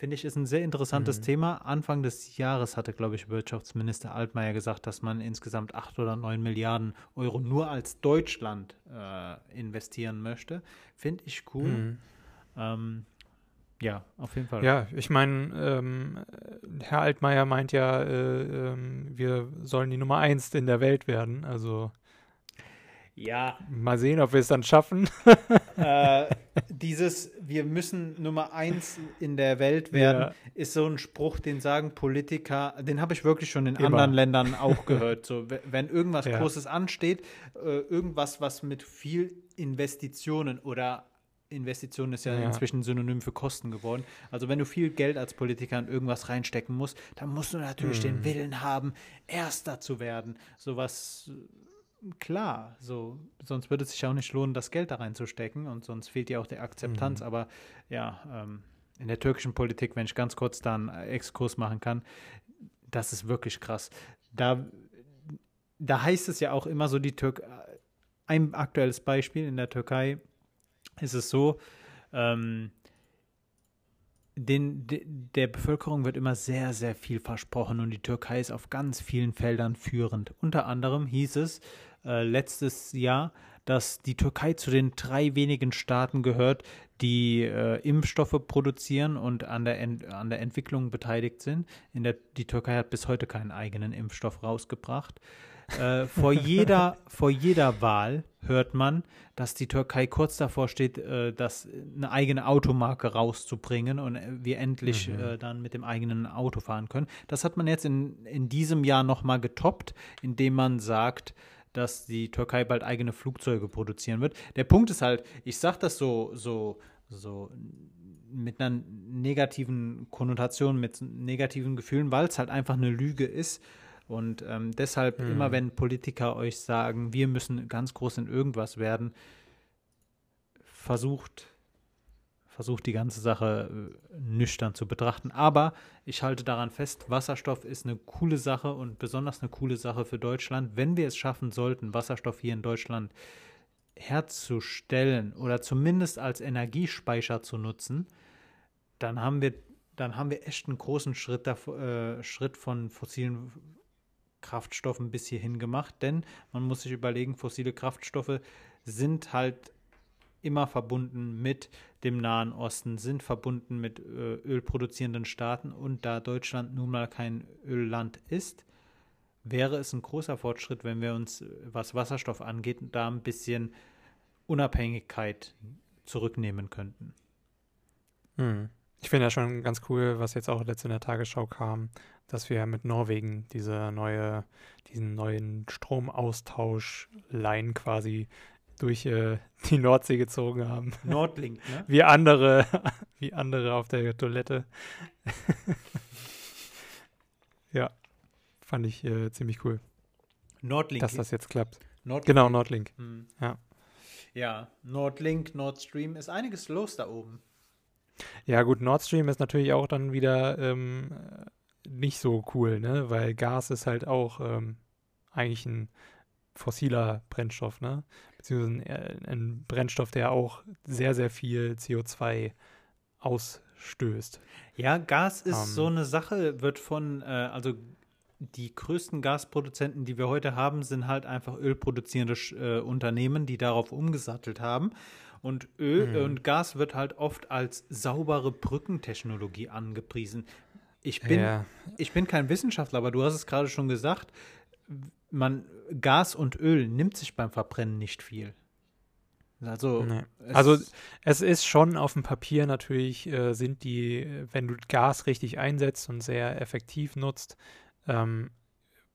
Finde ich, ist ein sehr interessantes Mhm. Thema. Anfang des Jahres hatte, glaube ich, Wirtschaftsminister Altmaier gesagt, dass man insgesamt 8 oder 9 Milliarden Euro nur als Deutschland äh, investieren möchte. Finde ich cool. Mhm. Ähm, ja, auf jeden Fall. Ja, ich meine, ähm, Herr Altmaier meint ja, äh, ähm, wir sollen die Nummer eins in der Welt werden. Also Ja, mal sehen, ob wir es dann schaffen. äh, dieses Wir müssen Nummer eins in der Welt werden, Ja. ist so ein Spruch, den sagen Politiker, den habe ich wirklich schon in Immer. anderen Ländern auch gehört. So, we- wenn irgendwas Ja. Großes ansteht, äh, irgendwas, was mit viel Investitionen oder Investitionen ist ja, Ja. inzwischen Synonym für Kosten geworden. Also wenn du viel Geld als Politiker in irgendwas reinstecken musst, dann musst du natürlich Mhm. den Willen haben, Erster zu werden. Sowas klar, so, sonst würde es sich auch nicht lohnen, das Geld da reinzustecken und sonst fehlt ja auch die Akzeptanz. Mhm. Aber ja, ähm, in der türkischen Politik, wenn ich ganz kurz da einen Exkurs machen kann, das ist wirklich krass. Da, da heißt es ja auch immer so, die Türk ein aktuelles Beispiel in der Türkei ist es so, ähm, den, de, der Bevölkerung wird immer sehr, sehr viel versprochen und die Türkei ist auf ganz vielen Feldern führend. Unter anderem hieß es äh, letztes Jahr, dass die Türkei zu den drei wenigen Staaten gehört, die äh, Impfstoffe produzieren und an der, Ent an der Entwicklung beteiligt sind. In der, die Türkei hat bis heute keinen eigenen Impfstoff rausgebracht. Äh, vor, jeder, vor jeder Wahl hört man, dass die Türkei kurz davor steht, äh, das, eine eigene Automarke rauszubringen und äh, wir endlich Mhm. äh, dann mit dem eigenen Auto fahren können. Das hat man jetzt in, in diesem Jahr nochmal getoppt, indem man sagt, dass die Türkei bald eigene Flugzeuge produzieren wird. Der Punkt ist halt, ich sage das so, so, so mit einer negativen Konnotation, mit negativen Gefühlen, weil es halt einfach eine Lüge ist. Und ähm, deshalb, Mhm. immer wenn Politiker euch sagen, wir müssen ganz groß in irgendwas werden, versucht, versucht die ganze Sache äh, nüchtern zu betrachten. Aber ich halte daran fest, Wasserstoff ist eine coole Sache und besonders eine coole Sache für Deutschland. Wenn wir es schaffen sollten, Wasserstoff hier in Deutschland herzustellen oder zumindest als Energiespeicher zu nutzen, dann haben wir, dann haben wir echt einen großen Schritt, äh, Schritt von fossilen Kraftstoffen bis hierhin gemacht. Denn man muss sich überlegen, fossile Kraftstoffe sind halt immer verbunden mit dem Nahen Osten, sind verbunden mit äh, ölproduzierenden Staaten und da Deutschland nun mal kein Ölland ist, wäre es ein großer Fortschritt, wenn wir uns, was Wasserstoff angeht, da ein bisschen Unabhängigkeit zurücknehmen könnten. Hm. Ich finde ja schon ganz cool, was jetzt auch letzte in der Tagesschau kam, dass wir mit Norwegen diese neue, diesen neuen Stromaustausch-Line quasi durch äh, die Nordsee gezogen haben. Nordlink, ne? Wie andere, wie andere auf der Toilette. ja, fand ich äh, ziemlich cool, Nordlink. dass das jetzt klappt. Nordlink. Genau, Nordlink. Hm. Ja. Ja, Nordlink, Nord Stream, ist einiges los da oben. Ja, gut, Nord Stream ist natürlich auch dann wieder ähm, äh, nicht so cool, ne? Weil Gas ist halt auch ähm, eigentlich ein fossiler Brennstoff, ne? Beziehungsweise ein, äh, ein Brennstoff, der auch sehr, sehr viel CO2 ausstößt. Ja, Gas ist Ähm. so eine Sache, wird von, äh, also die größten Gasproduzenten, die wir heute haben, sind halt einfach ölproduzierende äh, Unternehmen, die darauf umgesattelt haben. Und Öl Mhm. und Gas wird halt oft als saubere Brückentechnologie angepriesen. Ich bin, Ja, ich bin kein Wissenschaftler, aber du hast es gerade schon gesagt, man, Gas und Öl nimmt sich beim Verbrennen nicht viel. Also, nee. es- Also es ist schon auf dem Papier natürlich, äh, sind die, wenn du Gas richtig einsetzt und sehr effektiv nutzt, ähm,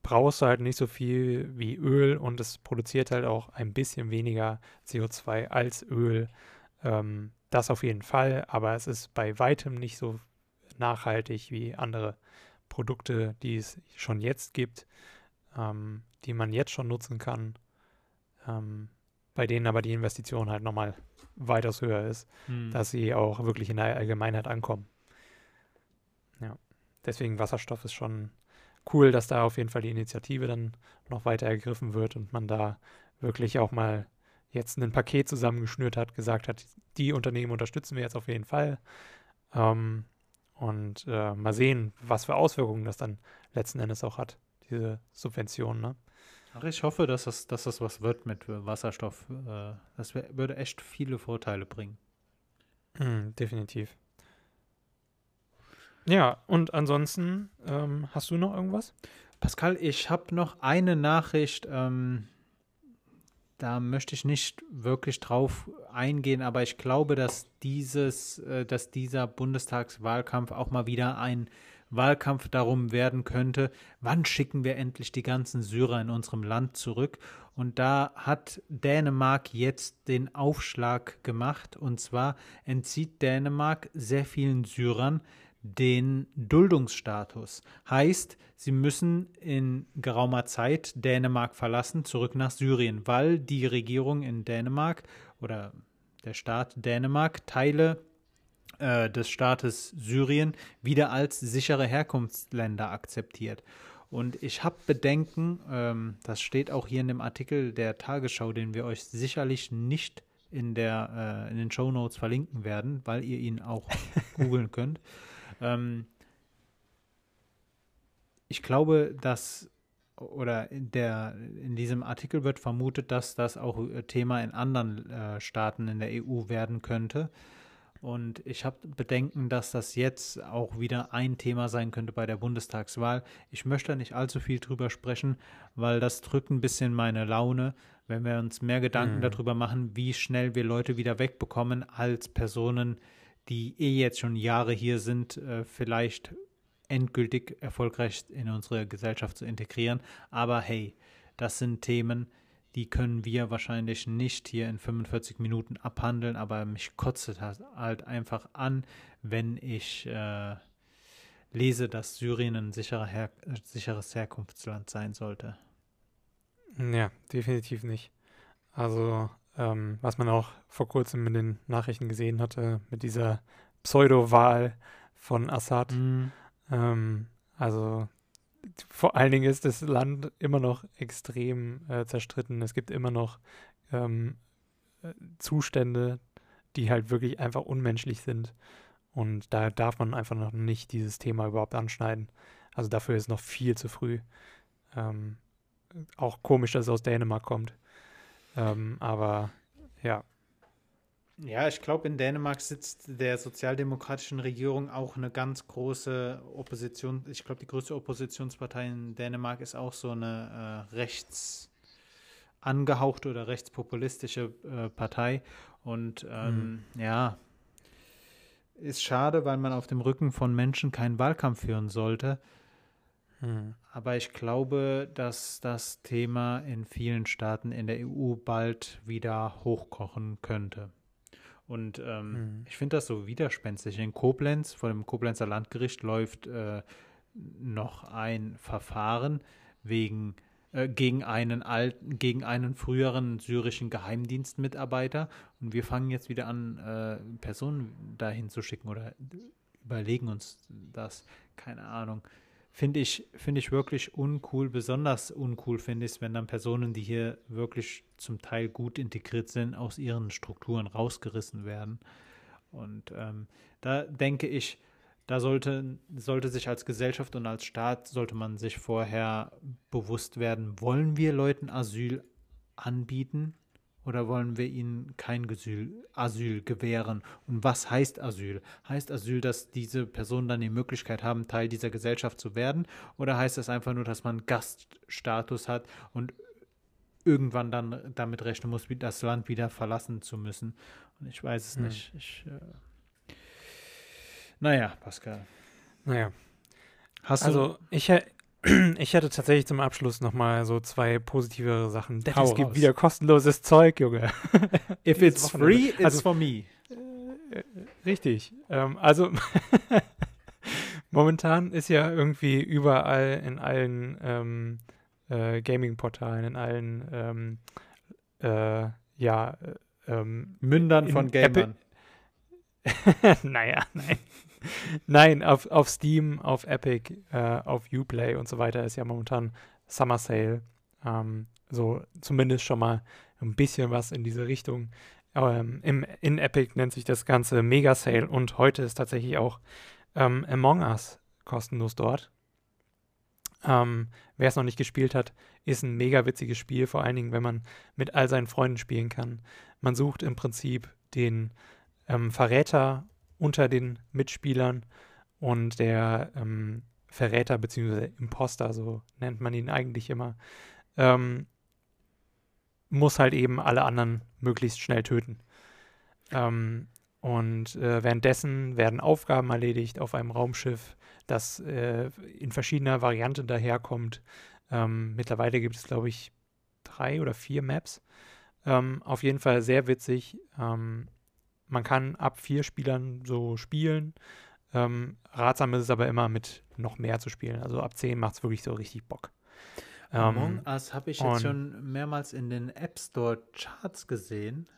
brauchst du halt nicht so viel wie Öl und es produziert halt auch ein bisschen weniger CO2 als Öl. Ähm, das auf jeden Fall, aber es ist bei weitem nicht so nachhaltig wie andere Produkte, die es schon jetzt gibt, ähm, die man jetzt schon nutzen kann, ähm, bei denen aber die Investition halt nochmal weitaus höher ist hm. dass sie auch wirklich in der Allgemeinheit ankommen. Ja, deswegen Wasserstoff ist schon cool, dass da auf jeden Fall die Initiative dann noch weiter ergriffen wird und man da wirklich auch mal jetzt ein Paket zusammengeschnürt hat, gesagt hat, die Unternehmen unterstützen wir jetzt auf jeden Fall. Ähm, und äh, mal sehen, was für Auswirkungen das dann letzten Endes auch hat, diese Subvention. Ne? Ach, ich hoffe, dass das, dass das was wird mit Wasserstoff. Äh, das würde echt viele Vorteile bringen. Mm, definitiv. Ja, und ansonsten, ähm, hast du noch irgendwas? Pascal, ich habe noch eine Nachricht. Ähm, da möchte ich nicht wirklich drauf eingehen, aber ich glaube, dass dieses, äh, dass dieser Bundestagswahlkampf auch mal wieder ein Wahlkampf darum werden könnte, wann schicken wir endlich die ganzen Syrer in unserem Land zurück. Und da hat Dänemark jetzt den Aufschlag gemacht. Und zwar entzieht Dänemark sehr vielen Syrern den Duldungsstatus. Heißt, sie müssen in geraumer Zeit Dänemark verlassen, zurück nach Syrien, weil die Regierung in Dänemark oder der Staat Dänemark Teile äh, des Staates Syrien wieder als sichere Herkunftsländer akzeptiert. Und ich habe Bedenken, ähm, das steht auch hier in dem Artikel der Tagesschau, den wir euch sicherlich nicht in, der, äh, in den Show Notes verlinken werden, weil ihr ihn auch googeln könnt. Ähm, ich glaube, dass oder in, der, in diesem Artikel wird vermutet, dass das auch äh, Thema in anderen äh, Staaten in der EU werden könnte. Und ich habe Bedenken, dass das jetzt auch wieder ein Thema sein könnte bei der Bundestagswahl. Ich möchte nicht allzu viel drüber sprechen, weil das drückt ein bisschen meine Laune, wenn wir uns mehr Gedanken Mhm. darüber machen, wie schnell wir Leute wieder wegbekommen als Personen, die eh jetzt schon Jahre hier sind, äh, vielleicht endgültig erfolgreich in unsere Gesellschaft zu integrieren. Aber hey, das sind Themen, die können wir wahrscheinlich nicht hier in 45 Minuten abhandeln, aber mich kotzt es halt einfach an, wenn ich äh, lese, dass Syrien ein sicherer Her sicheres Herkunftsland sein sollte. Ja, definitiv nicht. Also, ähm, was man auch vor kurzem in den Nachrichten gesehen hatte, mit dieser Pseudo-Wahl von Assad. Mhm. Ähm, also, vor allen Dingen ist das Land immer noch extrem äh, zerstritten. Es gibt immer noch ähm, äh, Zustände, die halt wirklich einfach unmenschlich sind. Und da darf man einfach noch nicht dieses Thema überhaupt anschneiden. Also dafür ist noch viel zu früh. Ähm, auch komisch, dass es aus Dänemark kommt. Ähm, aber ja. Ja, ich glaube, in Dänemark sitzt der sozialdemokratischen Regierung auch eine ganz große Opposition. Ich glaube, die größte Oppositionspartei in Dänemark ist auch so eine äh, rechts angehauchte oder rechtspopulistische äh, Partei. Und ähm, mhm. ja, ist schade, weil man auf dem Rücken von Menschen keinen Wahlkampf führen sollte. Mhm. Aber ich glaube, dass das Thema in vielen Staaten in der EU bald wieder hochkochen könnte. Und ähm, mhm. ich finde das so widerspenstig. In Koblenz, vor dem Koblenzer Landgericht, läuft äh, noch ein Verfahren wegen äh, gegen einen alten, gegen einen früheren syrischen Geheimdienstmitarbeiter. Und wir fangen jetzt wieder an, äh, Personen dahin zu schicken oder überlegen uns das. Keine Ahnung. Finde ich, finde ich wirklich uncool. Besonders uncool finde ich es, wenn dann Personen, die hier wirklich zum Teil gut integriert sind, aus ihren Strukturen rausgerissen werden. Und ähm, da denke ich, da sollte, sollte sich als Gesellschaft und als Staat, sollte man sich vorher bewusst werden, wollen wir Leuten Asyl anbieten oder wollen wir ihnen kein Asyl, Asyl gewähren? Und was heißt Asyl? Heißt Asyl, dass diese Personen dann die Möglichkeit haben, Teil dieser Gesellschaft zu werden? Oder heißt das einfach nur, dass man Gaststatus hat und irgendwann dann damit rechnen muss, das Land wieder verlassen zu müssen? Und ich weiß es hm. nicht. Ich, äh naja, Pascal. Naja. Hast also, ich, ich hätte tatsächlich zum Abschluss nochmal so zwei positive Sachen. Denn es gibt wieder kostenloses Zeug, Junge. If it's free, it's also, for me. Äh, richtig. Ähm, also, momentan ist ja irgendwie überall in allen ähm, äh, Gaming-Portalen, in allen ähm, äh, ja, äh, ähm, Mündern von Gamern. naja, nein. Nein, auf, auf Steam, auf Epic, äh, auf Uplay und so weiter ist ja momentan Summer Sale. Ähm, so zumindest schon mal ein bisschen was in diese Richtung. Ähm, im, in Epic nennt sich das Ganze Mega Sale und heute ist tatsächlich auch ähm, Among Us kostenlos dort. Ähm, Wer es noch nicht gespielt hat, ist ein mega witziges Spiel, vor allen Dingen, wenn man mit all seinen Freunden spielen kann. Man sucht im Prinzip den ähm, Verräter unter den Mitspielern und der ähm, Verräter bzw. Imposter, so nennt man ihn eigentlich immer, ähm, muss halt eben alle anderen möglichst schnell töten. Ähm, und äh, währenddessen werden Aufgaben erledigt auf einem Raumschiff, das äh, in verschiedener Variante daherkommt. Ähm, mittlerweile gibt es, glaube ich, drei oder vier Maps. Ähm, auf jeden Fall sehr witzig. Ähm, man kann ab vier Spielern so spielen. Ähm, ratsam ist es aber immer, mit noch mehr zu spielen. Also ab zehn macht es wirklich so richtig Bock. Among ähm, Us habe ich jetzt schon mehrmals in den App Store Charts gesehen.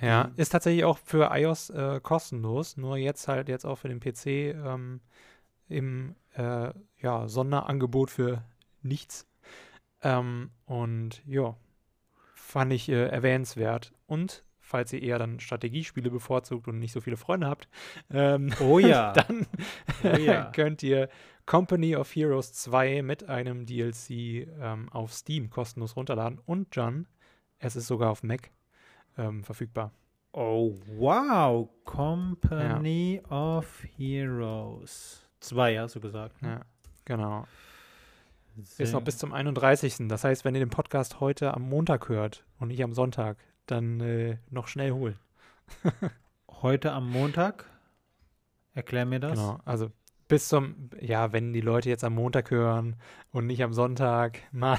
Ja, ist tatsächlich auch für iOS äh, kostenlos, nur jetzt halt jetzt auch für den PC ähm, im äh, ja, Sonderangebot für nichts. Ähm, und ja, fand ich äh, erwähnenswert. Und falls ihr eher dann Strategiespiele bevorzugt und nicht so viele Freunde habt, ähm, oh ja. dann oh ja. könnt ihr Company of Heroes 2 mit einem DLC ähm, auf Steam kostenlos runterladen. Und John, es ist sogar auf Mac ähm, verfügbar. Oh, wow. Company ja. of Heroes 2, hast du gesagt. Ne? Ja, genau. Sehr. Ist noch bis zum 31. Das heißt, wenn ihr den Podcast heute am Montag hört und nicht am Sonntag, dann äh, noch schnell holen. Heute am Montag? Erklär mir das. Genau, also bis zum, ja, wenn die Leute jetzt am Montag hören und nicht am Sonntag, Mann,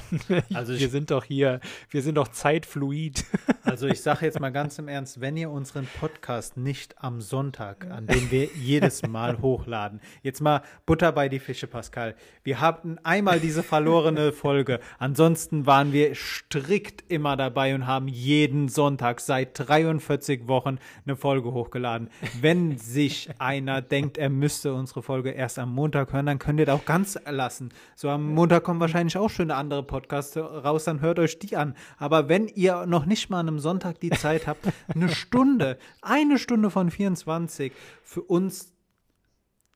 also wir sind doch hier, wir sind doch zeitfluid. Also ich sage jetzt mal ganz im Ernst, wenn ihr unseren Podcast nicht am Sonntag, an dem wir jedes Mal hochladen, jetzt mal Butter bei die Fische, Pascal. Wir hatten einmal diese verlorene Folge. Ansonsten waren wir strikt immer dabei und haben jeden Sonntag seit 43 Wochen eine Folge hochgeladen. Wenn sich einer denkt, er müsste unsere Folge erst am Montag hören, dann könnt ihr das auch ganz lassen. So am Montag kommen wahrscheinlich auch schöne andere Podcasts raus, dann hört euch die an. Aber wenn ihr noch nicht mal an einem Sonntag die Zeit habt, eine Stunde, eine Stunde von 24 für uns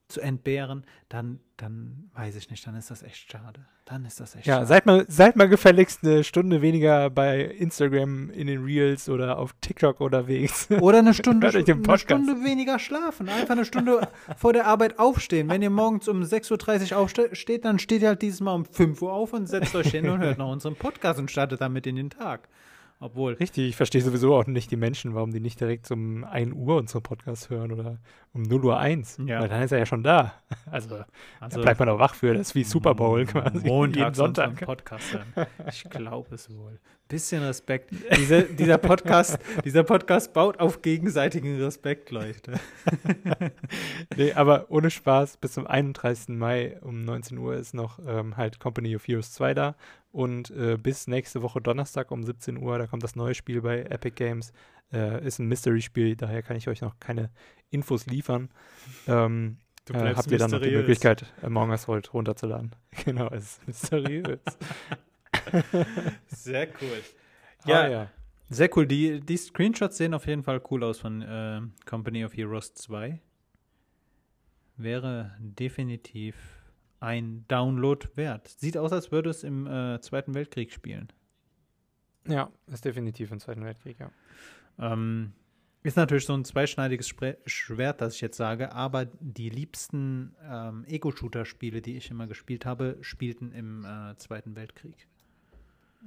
zu entbehren, dann, dann weiß ich nicht, dann ist das echt schade. Dann ist das echt Ja, schade. seid mal, seid mal gefälligst eine Stunde weniger bei Instagram in den Reels oder auf TikTok unterwegs. Oder eine Stunde, eine. Stunde weniger schlafen. Einfach eine Stunde vor der Arbeit aufstehen. Wenn ihr morgens um 6.30 Uhr aufsteht, dann steht ihr halt dieses Mal um 5 Uhr auf und setzt euch hin und hört noch unseren Podcast und startet damit in den Tag. Obwohl, Richtig, ich verstehe sowieso auch nicht die Menschen, warum die nicht direkt um 1 Uhr unseren Podcast hören oder um 0 Uhr 1. Ja. Weil dann ist er ja schon da. Also, also da bleibt man auch wach für. Das ist wie Super Bowl quasi. unseren Sonntag. Podcast hören. Ich glaube es wohl. Bisschen Respekt. Diese, dieser, Podcast, dieser Podcast baut auf gegenseitigen Respekt, Leute. Nee, aber ohne Spaß, bis zum 31. Mai um 19 Uhr ist noch ähm, halt Company of Heroes 2 da. Und äh, bis nächste Woche Donnerstag um 17 Uhr, da kommt das neue Spiel bei Epic Games. Äh, ist ein Mystery-Spiel, daher kann ich euch noch keine Infos liefern. Ähm, Du äh, habt ihr dann noch die Möglichkeit, Among Us heute runterzuladen. genau, es ist mysteriös. Sehr cool. ja, Ja, ja. Sehr cool. Die, die Screenshots sehen auf jeden Fall cool aus von äh, Company of Heroes 2. Wäre definitiv ein Download wert. Sieht aus, als würde es im äh, Zweiten Weltkrieg spielen. Ja, ist definitiv im Zweiten Weltkrieg, ja. Ähm, ist natürlich so ein zweischneidiges Spre Schwert, das ich jetzt sage, aber die liebsten ähm, Ego-Shooter-Spiele, die ich immer gespielt habe, spielten im äh, Zweiten Weltkrieg.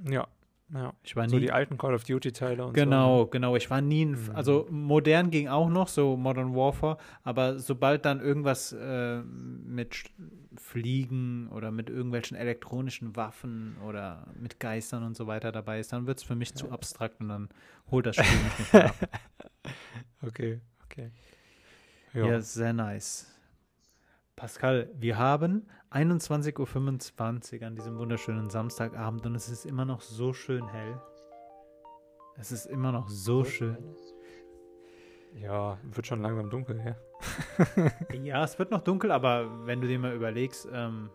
Ja, ja. Ich war So nie die alten Call of Duty-Teile und Genau, so. genau. Ich war nie, ein, Mhm. also modern ging auch noch, so Modern Warfare, aber sobald dann irgendwas äh, mit Fliegen oder mit irgendwelchen elektronischen Waffen oder mit Geistern und so weiter dabei ist, dann wird es für mich zu abstrakt und dann holt das Spiel mich nicht mehr ab. Okay, okay. Ja. sehr nice. Pascal, wir haben 21.25 Uhr an diesem wunderschönen Samstagabend und es ist immer noch so schön hell. Es ist immer noch so schön. Ja, wird schon langsam dunkel, ja. Ja, es wird noch dunkel, aber wenn du dir mal überlegst, ähm,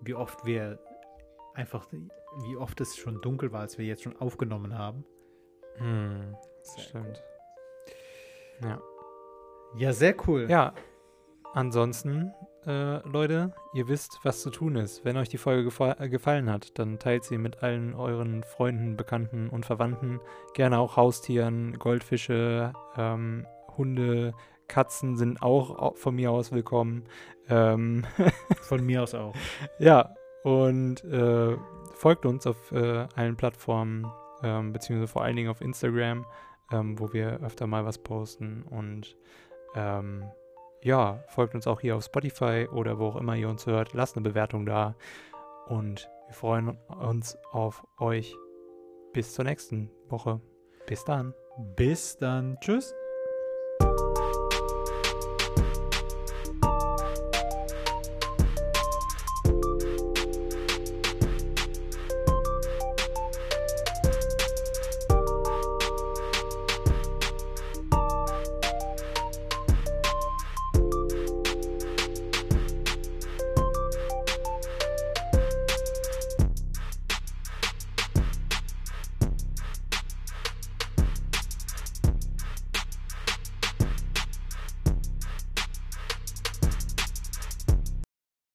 wie oft wir einfach, wie oft es schon dunkel war, als wir jetzt schon aufgenommen haben. Hm, das stimmt. Ja. Ja, sehr cool. Ja, ansonsten, äh, Leute, ihr wisst, was zu tun ist. Wenn euch die Folge gefa äh, gefallen hat, dann teilt sie mit allen euren Freunden, Bekannten und Verwandten. Gerne auch Haustieren, Goldfische, ähm, Hunde, Katzen sind auch au- von mir aus willkommen. Ähm, Von mir aus auch. ja, und äh, folgt uns auf äh, allen Plattformen, ähm, beziehungsweise vor allen Dingen auf Instagram, ähm, wo wir öfter mal was posten. Und ähm, ja, folgt uns auch hier auf Spotify oder wo auch immer ihr uns hört. Lasst eine Bewertung da. Und wir freuen uns auf euch. Bis zur nächsten Woche. Bis dann. Bis dann. Tschüss.